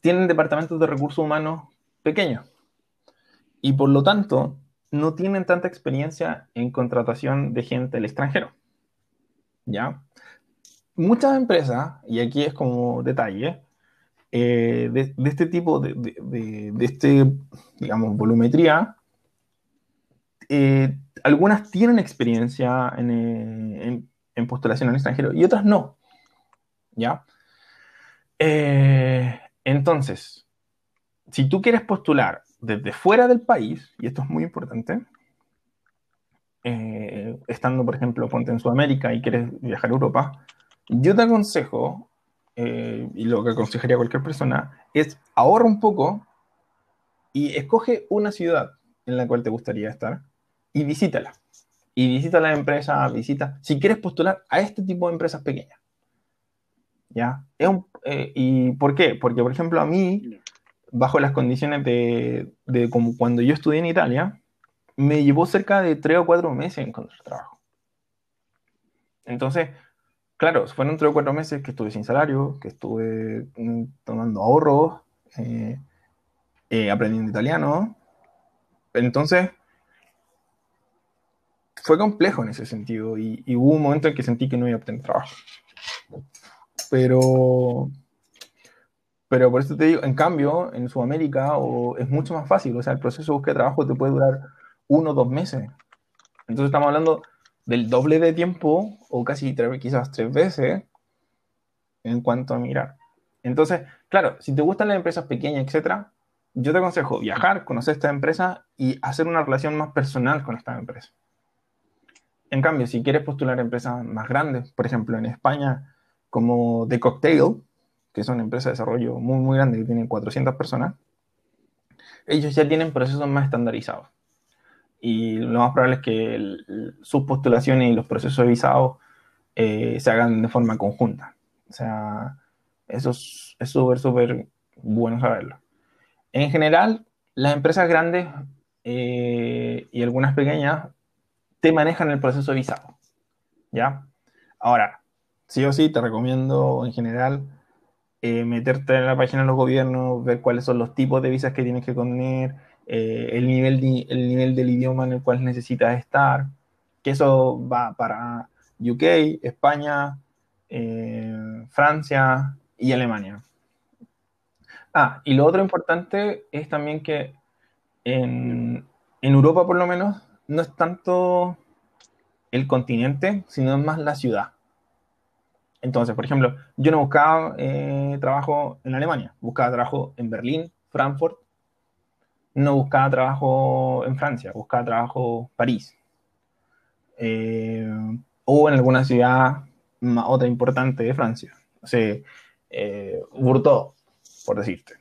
tienen departamentos de recursos humanos pequeños. Y por lo tanto, no tienen tanta experiencia en contratación de gente del extranjero. ¿Ya? Muchas empresas, y aquí es como detalle, eh, de, este tipo de, de, este, digamos, volumetría, eh, algunas tienen experiencia en, en, en, postulación al extranjero y otras no. ¿Ya? Eh, entonces, si tú quieres postular desde fuera del país, y esto es muy importante, eh, estando, por ejemplo, ponte en Sudamérica y quieres viajar a Europa, yo te aconsejo, eh, y lo que aconsejaría cualquier persona, es ahorra un poco y escoge una ciudad en la cual te gustaría estar y visítala. Y visita la empresa, visita, si quieres postular a este tipo de empresas pequeñas. ¿Ya? Eh, ¿Y por qué? Porque, por ejemplo, a mí bajo las condiciones de, como cuando yo estudié en Italia, me llevó cerca de tres o cuatro meses encontrar trabajo. Entonces, claro, fueron tres o cuatro meses que estuve sin salario, que estuve mm, tomando ahorros, eh, eh, aprendiendo italiano. Entonces, fue complejo en ese sentido y, hubo un momento en que sentí que no iba a obtener trabajo. Pero pero por eso te digo, en cambio, en Sudamérica o, es mucho más fácil. O sea, el proceso de búsqueda de trabajo te puede durar uno o dos meses. Entonces estamos hablando del doble de tiempo o casi tres, quizás tres veces en cuanto a mirar. Entonces, claro, si te gustan las empresas pequeñas, etcétera, yo te aconsejo viajar, conocer esta empresa y hacer una relación más personal con esta empresa. En cambio, si quieres postular empresas más grandes, por ejemplo, en España, como The Cocktail, que es una empresa de desarrollo muy, muy grande que tiene 400 personas, ellos ya tienen procesos más estandarizados. Y lo más probable es que sus postulaciones y los procesos de visado eh, se hagan de forma conjunta. O sea, eso es súper, súper bueno saberlo. En general, las empresas grandes eh, y algunas pequeñas te manejan el proceso de visado. ¿Ya? Ahora, sí o sí, te recomiendo en general eh, meterte en la página de los gobiernos, ver cuáles son los tipos de visas que tienes que poner, eh, el, nivel el nivel del idioma en el cual necesitas estar, que eso va para UK, España, eh, Francia y Alemania. Ah, y lo otro importante es también que en, en Europa por lo menos no es tanto el continente, sino más la ciudad. Entonces, por ejemplo, yo no buscaba eh, trabajo en Alemania, buscaba trabajo en Berlín, Frankfurt, no buscaba trabajo en Francia, buscaba trabajo en París. Eh, o en alguna ciudad, otra importante de Francia. O sea, eh, por decirte.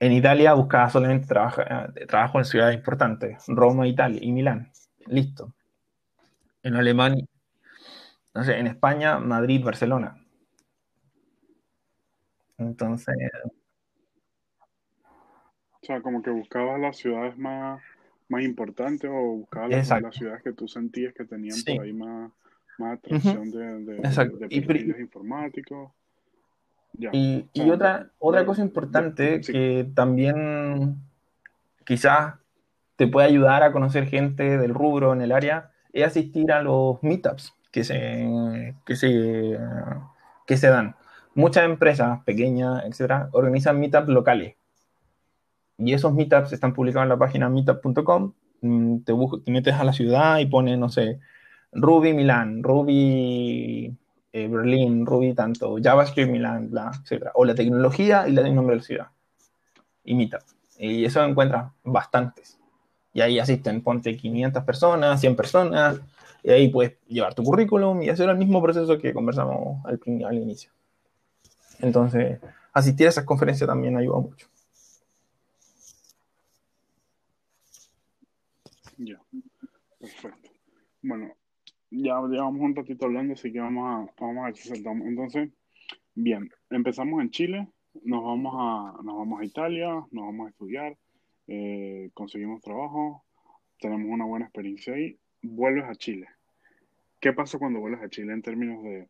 En Italia buscaba solamente trabajo, trabajo en ciudades importantes, Roma, Italia y Milán. Listo. En Alemania, no sé, en España, Madrid, Barcelona. Entonces, O sea, como que buscabas las ciudades más, más importantes o buscabas las, ciudades que tú sentías que tenían por ahí más, más atracción de, de, de, informáticos. Y, y otra, otra cosa importante que también quizás te puede ayudar a conocer gente del rubro en el área es asistir a los meetups que se, que se, que se dan. Muchas empresas pequeñas, etcétera, organizan meetups locales. Y esos meetups están publicados en la página meetup.com. Mm, te, te metes a la ciudad y pones, no sé, Ruby Milán, Ruby eh, Berlín, Ruby tanto, JavaScript Milán, bla, etcétera. O la tecnología y la de nombre de la ciudad. Y meetup. Y eso encuentras bastantes. Y ahí asisten, ponte 500 personas, 100 personas, y ahí puedes llevar tu currículum y hacer el mismo proceso que conversamos al, al inicio. Entonces, asistir a esas conferencias también ayuda mucho. Ya, perfecto. Bueno, ya llevamos un ratito hablando, así que vamos a, vamos a ver si saltamos. Entonces, Bien, empezamos en Chile, nos vamos a, nos vamos a Italia, nos vamos a estudiar, eh, conseguimos trabajo, tenemos una buena experiencia ahí, vuelves a Chile. ¿Qué pasa cuando vuelves a Chile en términos de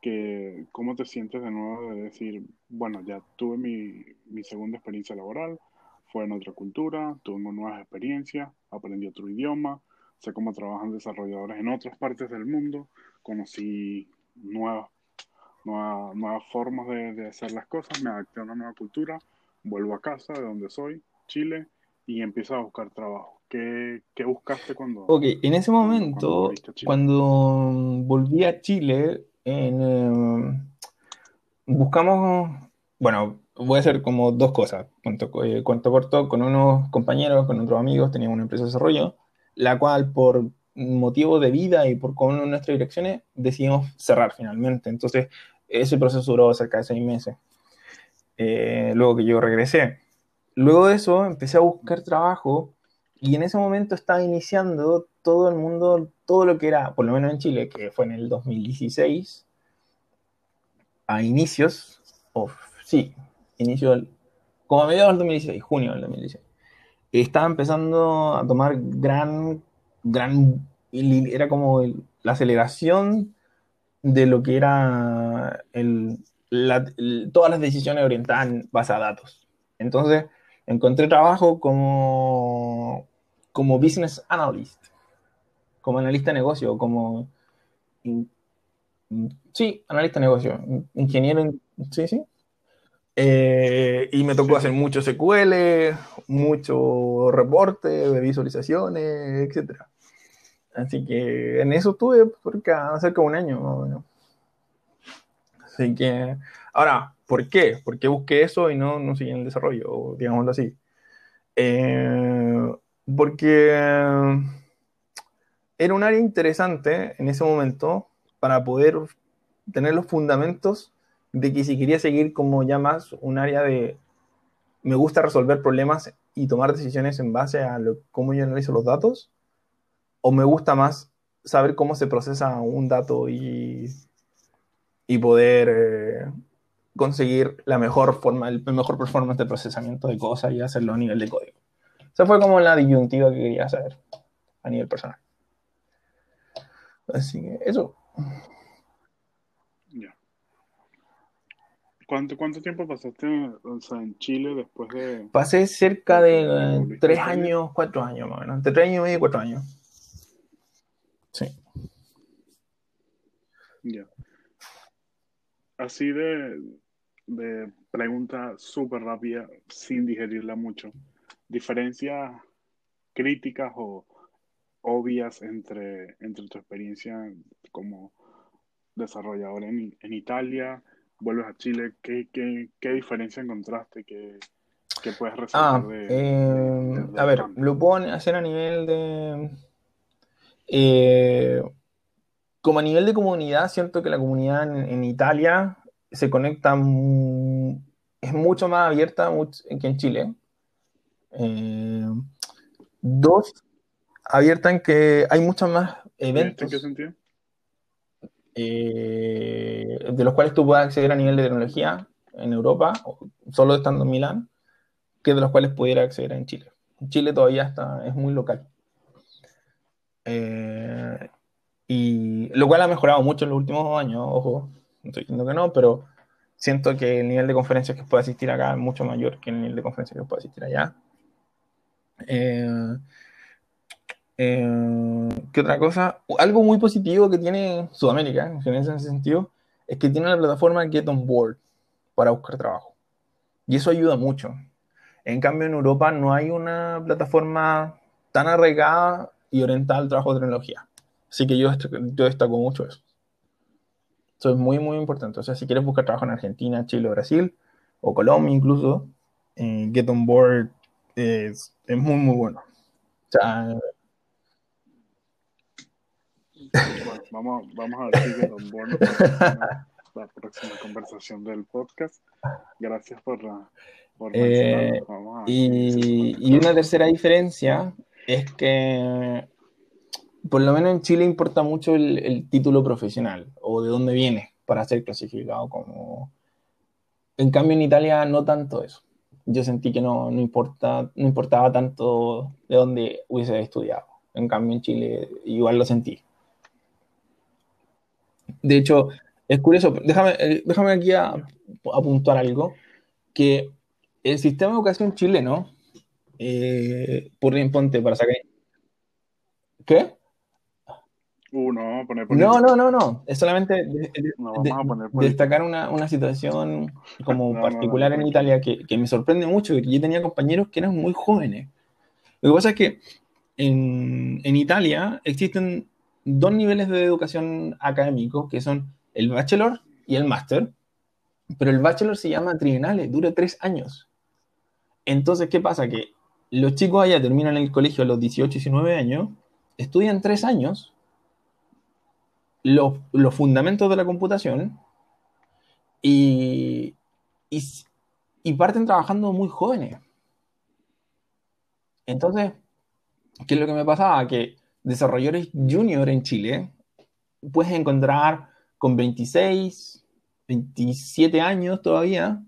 que cómo te sientes de nuevo de decir, bueno, ya tuve mi, mi segunda experiencia laboral, fue en otra cultura, tuve nuevas experiencias, aprendí otro idioma, sé cómo trabajan desarrolladores en otras partes del mundo, conocí nuevas, nuevas, nuevas formas de, de, hacer las cosas, me adapté a una nueva cultura, vuelvo a casa de donde soy, Chile, y empiezo a buscar trabajo. ¿Qué, qué buscaste cuando... Ok, en ese momento, cuando, cuando volví a Chile, en, eh, buscamos, bueno, voy a hacer como dos cosas. Cuento, eh, cuento corto, con unos compañeros, con otros amigos, teníamos una empresa de desarrollo, la cual por motivo de vida y por con nuestras direcciones decidimos cerrar finalmente. Entonces, ese proceso duró cerca de seis meses. Eh, luego que yo regresé. Luego de eso, empecé a buscar trabajo y en ese momento estaba iniciando todo el mundo, todo lo que era, por lo menos en Chile, que fue en el 2016, a inicios, o sí, inicio del, como a mediados del 2016, junio del 2016, estaba empezando a tomar gran, gran, era como la aceleración de lo que era el, todas las decisiones orientadas en base a datos. Entonces, encontré trabajo como, como business analyst, como analista de negocio, como... sí, analista de negocio, ingeniero, sí, sí, eh, y me tocó hacer mucho SQL, mucho reporte de visualizaciones, etc. Así que en eso estuve por cerca de un año Así que, ahora, ¿por qué? ¿Por qué busqué eso y no, no seguí en el desarrollo, digámoslo así? Eh, porque era un área interesante en ese momento para poder tener los fundamentos de que si quería seguir como ya más un área de me gusta resolver problemas y tomar decisiones en base a cómo yo analizo los datos, o me gusta más saber cómo se procesa un dato y, y poder eh, conseguir la mejor forma, el mejor performance de procesamiento de cosas y hacerlo a nivel de código. Esa fue como la disyuntiva que quería saber a nivel personal. Así que eso. ¿Cuánto, ¿Cuánto tiempo pasaste en Chile después de...? Pasé cerca de tres años, cuatro años más o menos. Entre tres años y medio y cuatro años. Sí. Ya. Así de, de pregunta súper rápida, sin digerirla mucho. ¿Diferencias críticas o obvias entre, entre tu experiencia como desarrollador en, en Italia vuelves a Chile, ¿qué, qué, qué diferencia encontraste? ¿Qué, qué puedes resaltar ah, de, eh, A ver, lo puedo hacer a nivel de... Eh, como a nivel de comunidad, siento que la comunidad en, Italia se conecta, es mucho más abierta que en Chile. Eh, dos, abierta en que hay muchos más eventos. ¿En qué sentido? Eh, de los cuales tú puedes acceder a nivel de tecnología en Europa, solo estando en Milán, que de los cuales pudiera acceder en Chile. Chile todavía está, es muy local. Eh, y lo cual ha mejorado mucho en los últimos años, ojo, no estoy diciendo que no, pero siento que el nivel de conferencias que puede asistir acá es mucho mayor que el nivel de conferencias que puede asistir allá. Eh, eh, ¿Qué otra cosa? Algo muy positivo que tiene Sudamérica, en ese sentido, es que tiene la plataforma Get On Board para buscar trabajo. Y eso ayuda mucho. En cambio, en Europa no hay una plataforma tan arraigada y orientada al trabajo de tecnología. Así que yo, yo destaco mucho eso. Eso es muy, muy importante. O sea, si quieres buscar trabajo en Argentina, Chile, Brasil, o Colombia incluso, eh, Get On Board es, es muy, muy bueno. O sea, bueno, vamos, vamos a ver si Don Bono la, la próxima conversación del podcast. Gracias por la. Por eh, y, y una tercera diferencia es que, por lo menos en Chile, importa mucho el, el título profesional o de dónde viene para ser clasificado como En cambio, en Italia no tanto eso. Yo sentí que no, no, importa, no importaba tanto de dónde hubiese estudiado. En cambio, en Chile igual lo sentí. De hecho, es curioso, déjame, eh, déjame aquí apuntar algo, que el sistema de educación chileno, eh, por ponte, para sacar... ¿Qué? Uh, no, poner, no, no, no, no. Es solamente destacar una, situación como particular en Italia que, me sorprende mucho, que yo tenía compañeros que eran muy jóvenes. Lo que pasa es que en, en Italia existen dos niveles de educación académico, que son el bachelor y el máster, pero el bachelor se llama trienales, dura tres años. Entonces, ¿qué pasa? Que los chicos allá terminan el colegio a los 18, 19 años, estudian tres años los, fundamentos de la computación y, y, parten trabajando muy jóvenes. Entonces, ¿qué es lo que me pasaba? Que desarrolladores junior en Chile puedes encontrar con 26, 27 años todavía.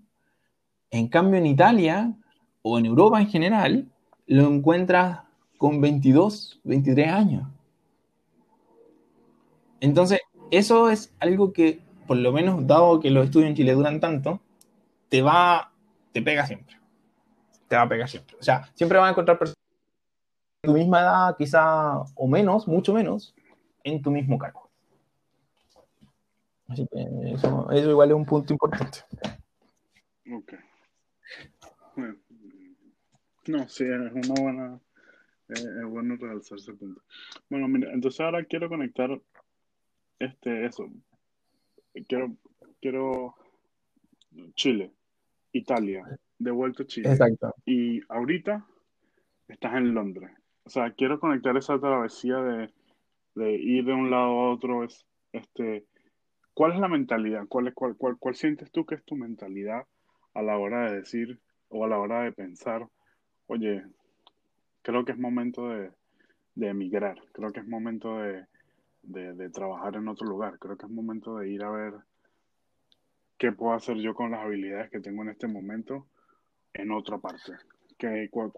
En cambio, en Italia o en Europa en general, lo encuentras con 22, 23 años. Entonces, eso es algo que, por lo menos dado que los estudios en Chile duran tanto, te va, te pega siempre. Te va a pegar siempre. O sea, siempre vas a encontrar personas tu misma edad, quizá, o menos, mucho menos, en tu mismo cargo. Así que eso, igual es un punto importante. Ok. no, sí, es una buena, es bueno realzar ese punto. Bueno, mira, entonces ahora quiero conectar este, eso. Quiero, quiero Chile, Italia, de vuelta a Chile. Exacto. Y ahorita estás en Londres. O sea, quiero conectar esa travesía de, ir de un lado a otro. Es, este, ¿Cuál es la mentalidad? ¿Cuál, es, cuál, cuál, ¿Cuál sientes tú que es tu mentalidad a la hora de decir o a la hora de pensar, oye, creo que es momento de, de emigrar, creo que es momento de, de, trabajar en otro lugar. Creo que es momento de ir a ver qué puedo hacer yo con las habilidades que tengo en este momento en otra parte.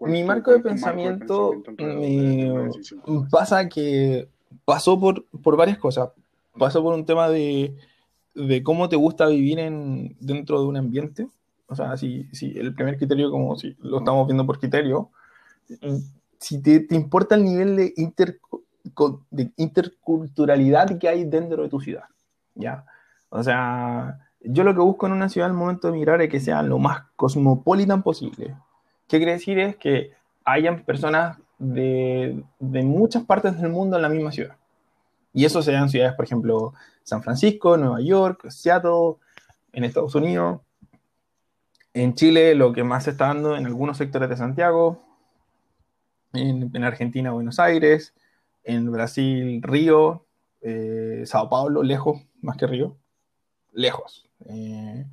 Mi marco de pensamiento, pasa que pasó por, por varias cosas. Pasó por un tema de, de cómo te gusta vivir en, dentro de un ambiente. O sea, si, si el primer criterio, como si lo estamos viendo por criterio, si te, te importa el nivel de inter, de interculturalidad que hay dentro de tu ciudad. ¿ya? O sea, yo lo que busco en una ciudad al momento de emigrar es que sea lo más cosmopolitan posible. ¿Qué quiere decir? Es que hayan personas de, de muchas partes del mundo en la misma ciudad. Y eso sean ciudades, por ejemplo, San Francisco, Nueva York, Seattle, en Estados Unidos. En Chile, lo que más se está dando en algunos sectores de Santiago. En, en Argentina, Buenos Aires en Brasil, Río, eh, Sao Paulo, lejos, más que Río, lejos. Eh,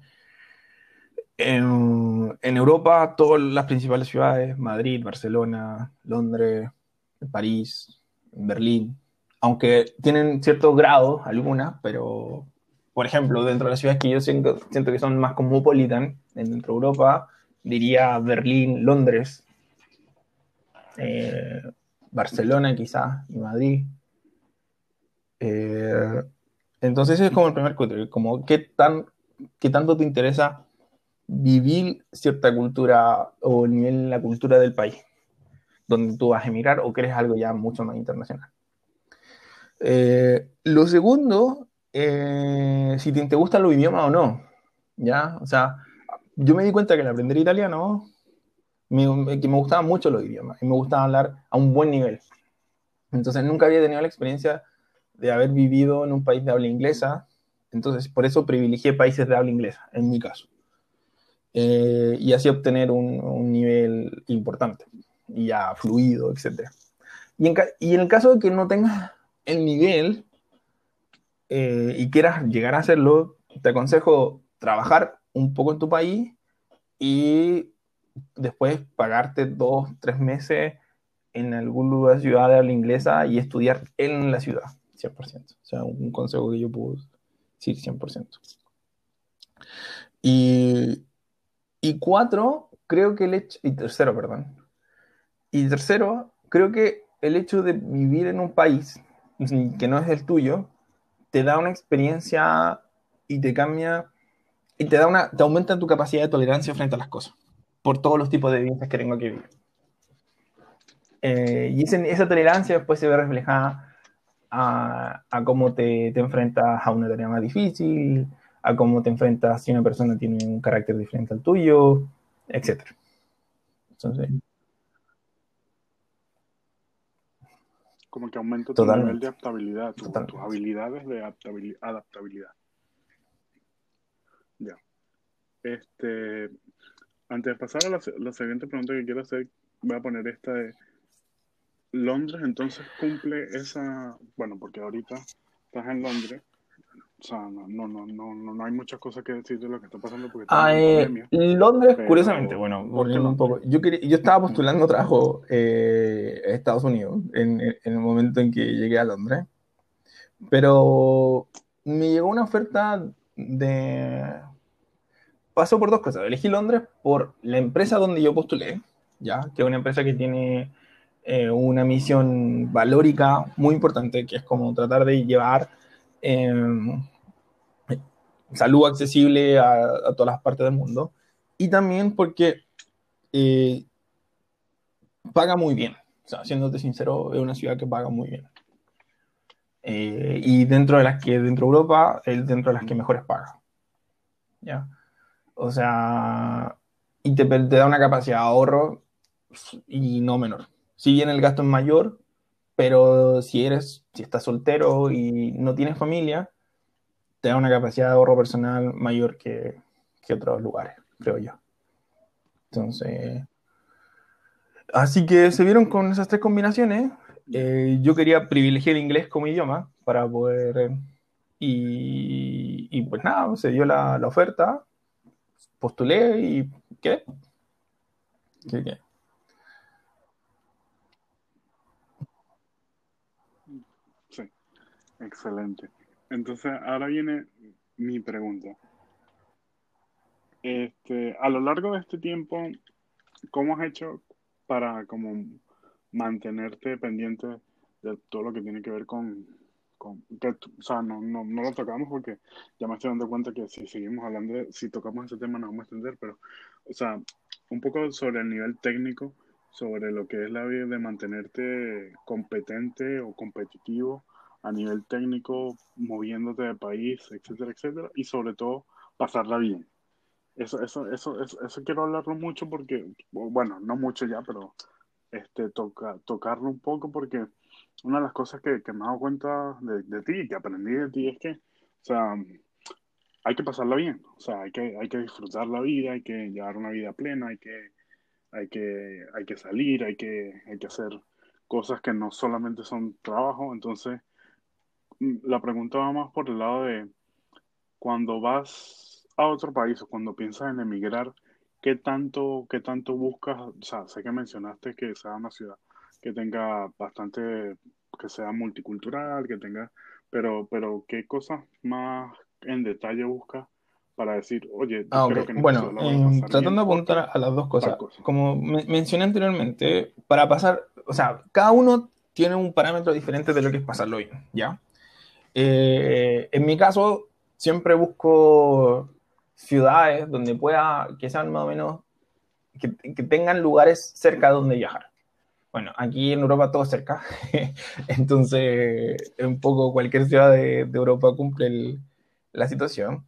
en, Europa, todas las principales ciudades, Madrid, Barcelona, Londres, París, Berlín, aunque tienen cierto grado algunas, pero por ejemplo, dentro de las ciudades que yo siento, siento que son más cosmopolitan, dentro de Europa, diría Berlín, Londres, eh, Barcelona quizás y Madrid. Eh, entonces ese es como el primer criterio, como qué, tan, qué tanto te interesa vivir cierta cultura o el nivel la cultura del país donde tú vas a emigrar o crees algo ya mucho más internacional. Eh, lo segundo, eh, si te, te gustan los idiomas o no, ¿ya? O sea, yo me di cuenta que al aprender italiano que me gustaban mucho los idiomas y me gustaba hablar a un buen nivel. Entonces nunca había tenido la experiencia de haber vivido en un país de habla inglesa, entonces por eso privilegié países de habla inglesa, en mi caso. Eh, y así obtener un, nivel importante y ya fluido, etc. Y en, y en, el caso de que no tengas el nivel eh, y quieras llegar a hacerlo, te aconsejo trabajar un poco en tu país y después pagarte dos, tres meses en algún lugar, ciudad de habla inglesa y estudiar en la ciudad, 100%. O sea, un consejo que yo puedo decir 100%. Y, y cuatro, creo que el hecho, y tercero, perdón. Y tercero, creo que el hecho de vivir en un país que no es el tuyo, te da una experiencia y te cambia y te da una, te aumenta tu capacidad de tolerancia frente a las cosas, por todos los tipos de vivencias que tengo que vivir. Eh, y esa tolerancia después se ve reflejada a, a cómo te, te, enfrentas a una tarea más difícil, a cómo te enfrentas si una persona tiene un carácter diferente al tuyo, etc. Entonces, como que aumenta tu nivel de adaptabilidad, tus habilidades de adaptabilidad. Ya. Este, antes de pasar a la, la, siguiente pregunta que quiero hacer, voy a poner esta de Londres, entonces cumple esa, bueno, porque ahorita estás en Londres, o sea, no, no, no, no, no hay muchas cosas que decir de lo que está pasando porque ah, eh, Londres, curiosamente, bueno, volviendo un poco, yo, quería, yo estaba postulando trabajo eh, a Estados Unidos en, en, el momento en que llegué a Londres, pero me llegó una oferta de... Pasó por dos cosas. Elegí Londres por la empresa donde yo postulé, ya, que es una empresa que tiene eh, una misión valórica muy importante, que es como tratar de llevar eh, salud accesible a, a, todas las partes del mundo. Y también porque eh, paga muy bien. O sea, siéndote sincero, es una ciudad que paga muy bien. Eh, y dentro de las que, dentro de Europa, es dentro de las que mejores paga. ¿Ya? O sea, y te, te da una capacidad de ahorro y no menor. Si bien el gasto es mayor, pero si eres, si estás soltero y no tienes familia, te una capacidad de ahorro personal mayor que, que otros lugares, creo yo. Entonces, así que se vieron con esas tres combinaciones. Eh, yo quería privilegiar el inglés como idioma para poder... Y, y pues nada, se dio la, la, oferta, postulé y ¿qué? ¿Qué, qué? Excelente. Entonces, ahora viene mi pregunta. Este, a lo largo de este tiempo, ¿cómo has hecho para como mantenerte pendiente de todo lo que tiene que ver con, con que, o sea, no, no, no, lo tocamos porque ya me estoy dando cuenta que si seguimos hablando, de, si tocamos ese tema nos vamos a extender, pero, o sea, un poco sobre el nivel técnico, sobre lo que es la vida de mantenerte competente o competitivo a nivel técnico, moviéndote de país, etcétera, etcétera, y sobre todo pasarla bien. Eso, eso, eso, eso, quiero hablarlo mucho porque, bueno, no mucho ya, pero este, toca, tocarlo un poco porque una de las cosas que, que me he dado cuenta de, de ti, que aprendí de ti, es que, o sea, hay que pasarla bien, o sea, hay que, hay que disfrutar la vida, hay que llevar una vida plena, hay que, hay que, hay que salir, hay que, hay que hacer cosas que no solamente son trabajo, entonces la pregunta va más por el lado de cuando vas a otro país o cuando piensas en emigrar, ¿qué tanto, qué tanto buscas? O sea, sé que mencionaste que sea una ciudad que tenga bastante, que sea multicultural, que tenga, pero, pero ¿qué cosas más en detalle buscas para decir, oye, ah, okay. que bueno, eh, tratando de apuntar a las dos cosas, cosa. como me mencioné anteriormente, para pasar, o sea, cada uno tiene un parámetro diferente de lo que es pasarlo bien, ¿ya? Eh, en mi caso, siempre busco ciudades donde pueda, que sean más o menos, que, tengan lugares cerca de donde viajar. Bueno, aquí en Europa todo cerca, entonces un poco cualquier ciudad de, Europa cumple la situación.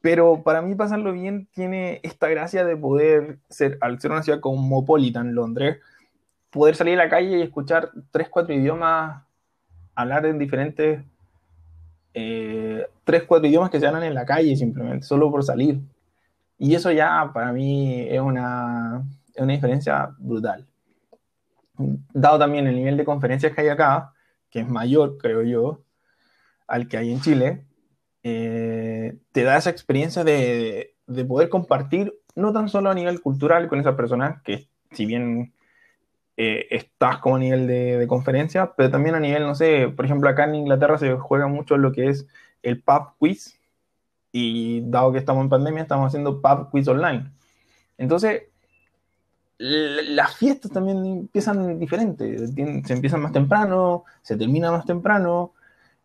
Pero para mí pasarlo bien tiene esta gracia de poder ser, al ser una ciudad cosmopolitan, Londres, poder salir a la calle y escuchar tres, cuatro idiomas, hablar en diferentes eh, tres, cuatro idiomas que se hablan en la calle simplemente, solo por salir. Y eso ya para mí es una, es una diferencia brutal. Dado también el nivel de conferencias que hay acá, que es mayor, creo yo, al que hay en Chile, eh, te da esa experiencia de, de, poder compartir, no tan solo a nivel cultural con esas personas, que si bien eh, estás como a nivel de, de, conferencia, pero también a nivel, no sé, por ejemplo, acá en Inglaterra se juega mucho lo que es el pub quiz Y dado que estamos en pandemia, estamos haciendo pub quiz online. Entonces, las fiestas también empiezan diferente, se empiezan más temprano, se termina más temprano.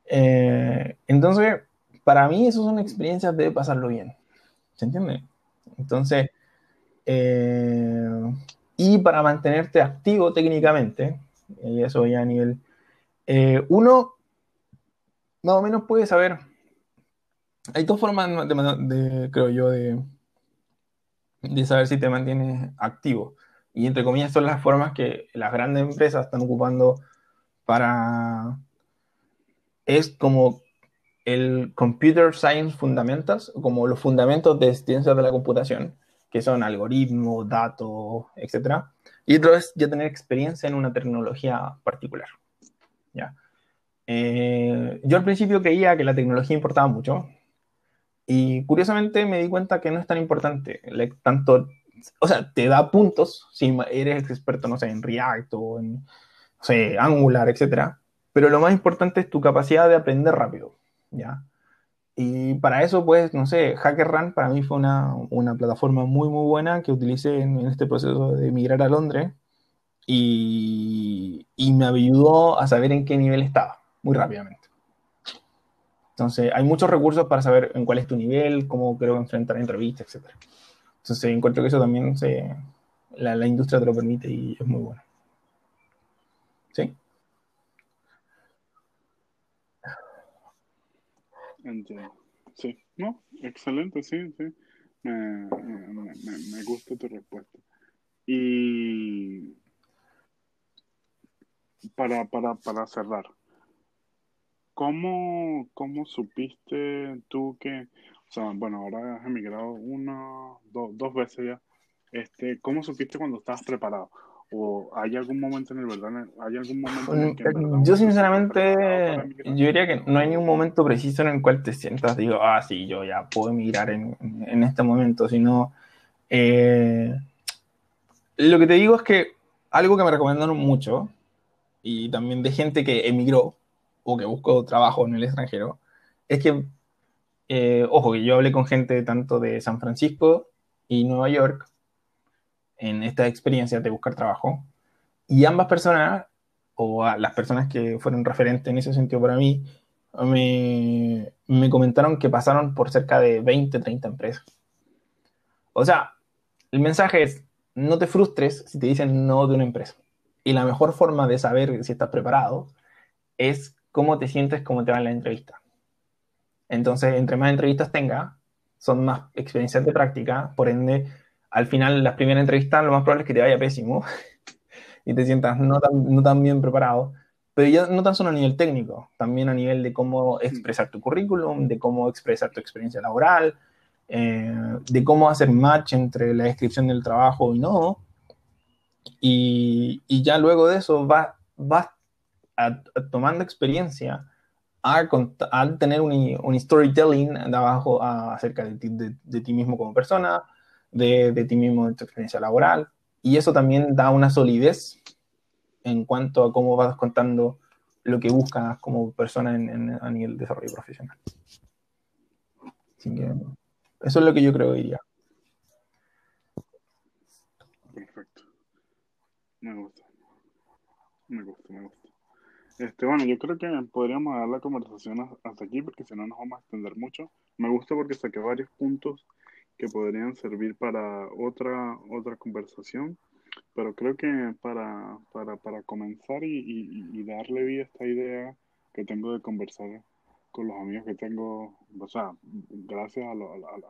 Eh, entonces, para mí eso son experiencias de pasarlo bien. ¿Se entiende? Entonces, eh, y para mantenerte activo técnicamente, y eso ya a nivel, eh, uno más o menos puede saber, hay dos formas de, creo yo, de, de saber si te mantienes activo. Y entre comillas son las formas que las grandes empresas están ocupando para... Es como el Computer Science Fundamentals, como los fundamentos de ciencias de la computación, que son algoritmos, datos, etc. Y otro es ya tener experiencia en una tecnología particular. ¿ya? Eh, yo al principio creía que la tecnología importaba mucho y curiosamente me di cuenta que no es tan importante, tanto o sea, te da puntos si eres experto, no sé, en React o en, Angular, etcétera. Pero lo más importante es tu capacidad de aprender rápido, ¿ya? Y para eso, pues, no sé, HackerRun para mí fue una, una plataforma muy, muy buena que utilicé en, este proceso de migrar a Londres y, y me ayudó a saber en qué nivel estaba, muy rápidamente. Entonces, hay muchos recursos para saber en cuál es tu nivel, cómo creo enfrentar entrevistas, etcétera. Entonces encuentro que eso también se, la, la industria te lo permite y es muy bueno. ¿Sí? Entiendo. Sí, no, excelente, sí, sí. Me, me, me, gusta tu respuesta. Y para, para, para cerrar, ¿cómo, ¿cómo supiste tú que o sea, bueno, ahora has emigrado una, dos veces ya. Este, ¿Cómo supiste cuando estabas preparado? ¿O hay algún momento en el verdad? ¿Hay algún momento en el que Yo sinceramente, yo diría que no hay ningún momento preciso en el cual te sientas, digo, ah, sí, yo ya puedo emigrar en, en este momento, sino... Eh, lo que te digo es que algo que me recomendaron mucho, y también de gente que emigró o que buscó trabajo en el extranjero, es que eh, ojo, que yo hablé con gente tanto de San Francisco y Nueva York en esta experiencia de buscar trabajo, y ambas personas, o las personas que fueron referentes en ese sentido para mí, me, me comentaron que pasaron por cerca de 20, 30 empresas. O sea, el mensaje es, no te frustres si te dicen no de una empresa. Y la mejor forma de saber si estás preparado es cómo te sientes, cómo te va en la entrevista. Entonces, entre más entrevistas tenga, son más experiencias de práctica, por ende, al final, las primeras entrevistas, lo más probable es que te vaya pésimo y te sientas no tan, no tan bien preparado, pero ya no tan solo a nivel técnico, también a nivel de cómo expresar tu currículum, de cómo expresar tu experiencia laboral, eh, de cómo hacer match entre la descripción del trabajo y no. Y, y ya luego de eso vas va tomando experiencia al, tener un, un, storytelling de abajo acerca de ti, de, ti, mismo como persona, de, de, ti mismo en tu experiencia laboral, y eso también da una solidez en cuanto a cómo vas contando lo que buscas como persona en, a nivel de desarrollo profesional. Así que eso es lo que yo creo que diría. Perfecto. Me gusta. Me gusta, me gusta. Este, bueno, yo creo que podríamos dar la conversación hasta aquí porque si no nos vamos a extender mucho. Me gusta porque saqué varios puntos que podrían servir para otra, otra conversación, pero creo que para, para, para comenzar y, darle vida a esta idea que tengo de conversar con los amigos que tengo, o sea, gracias a lo,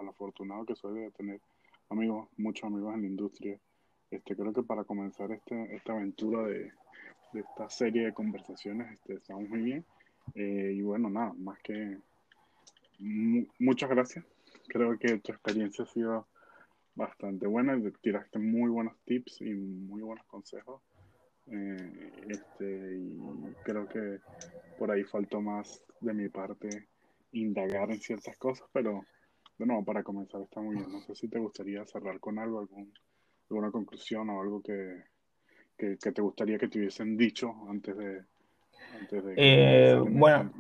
afortunado que soy de tener amigos, muchos amigos en la industria, este, creo que para comenzar este, esta aventura de, de esta serie de conversaciones. Este, estamos muy bien. Eh, y bueno, nada, más que muchas gracias. Creo que tu experiencia ha sido bastante buena. Tiraste muy buenos tips y muy buenos consejos. Eh, este, y creo que por ahí faltó más de mi parte indagar en ciertas cosas, pero de nuevo, para comenzar está muy bien. No sé si te gustaría cerrar con algo, algún, alguna conclusión o algo que, que, te gustaría que te hubiesen dicho antes de, Eh, bueno,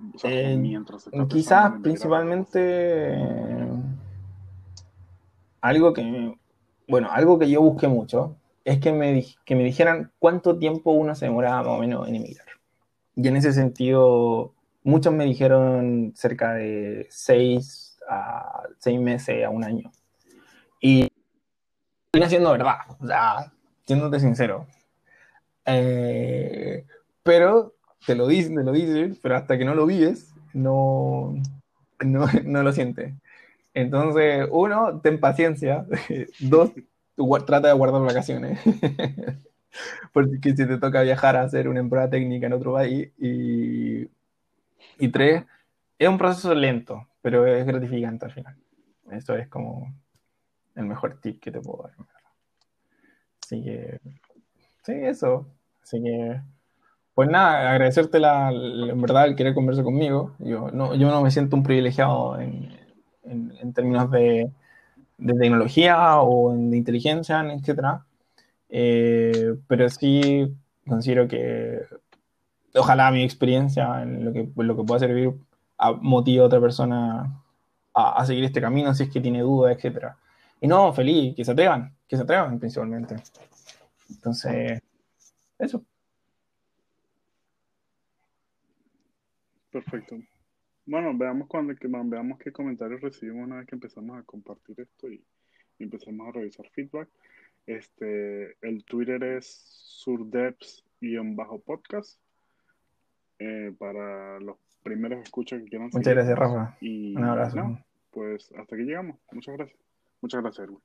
quizás principalmente algo que, bueno, algo que yo busqué mucho es que me, que me dijeran cuánto tiempo uno se demoraba más o menos en emigrar. Y en ese sentido, muchos me dijeron cerca de seis a seis meses a un año. Y estoy haciendo verdad, o sea, siéndote sincero. Eh, pero te lo dicen, te lo dicen, pero hasta que no lo vives, no, no, no lo sientes. Entonces, uno, ten paciencia. Dos, trata de guardar vacaciones. Porque si te toca viajar a hacer una prueba técnica en otro país. Y, y tres, es un proceso lento, pero es gratificante al final. Eso es como el mejor tip que te puedo dar. Así que, sí, eso. Así que, pues nada, agradecerte la, en verdad el querer conversar conmigo. Yo no, yo no me siento un privilegiado en, en, términos de, de, tecnología o de inteligencia, etcétera. Eh, pero sí considero que ojalá mi experiencia en lo que, lo que pueda servir a, motive a otra persona a, seguir este camino si es que tiene dudas, etcétera. Y no, feliz, que se atrevan, que se atrevan principalmente. Entonces, eso. Perfecto. Bueno, veamos cuando que veamos qué comentarios recibimos una vez que empezamos a compartir esto y, empezamos a revisar feedback. Este, el Twitter es surdeps-podcast. Eh, para los primeros escuchas que quieran Muchas gracias, Rafa. Un abrazo. pues hasta aquí llegamos. Muchas gracias. Muchas gracias, Erwin.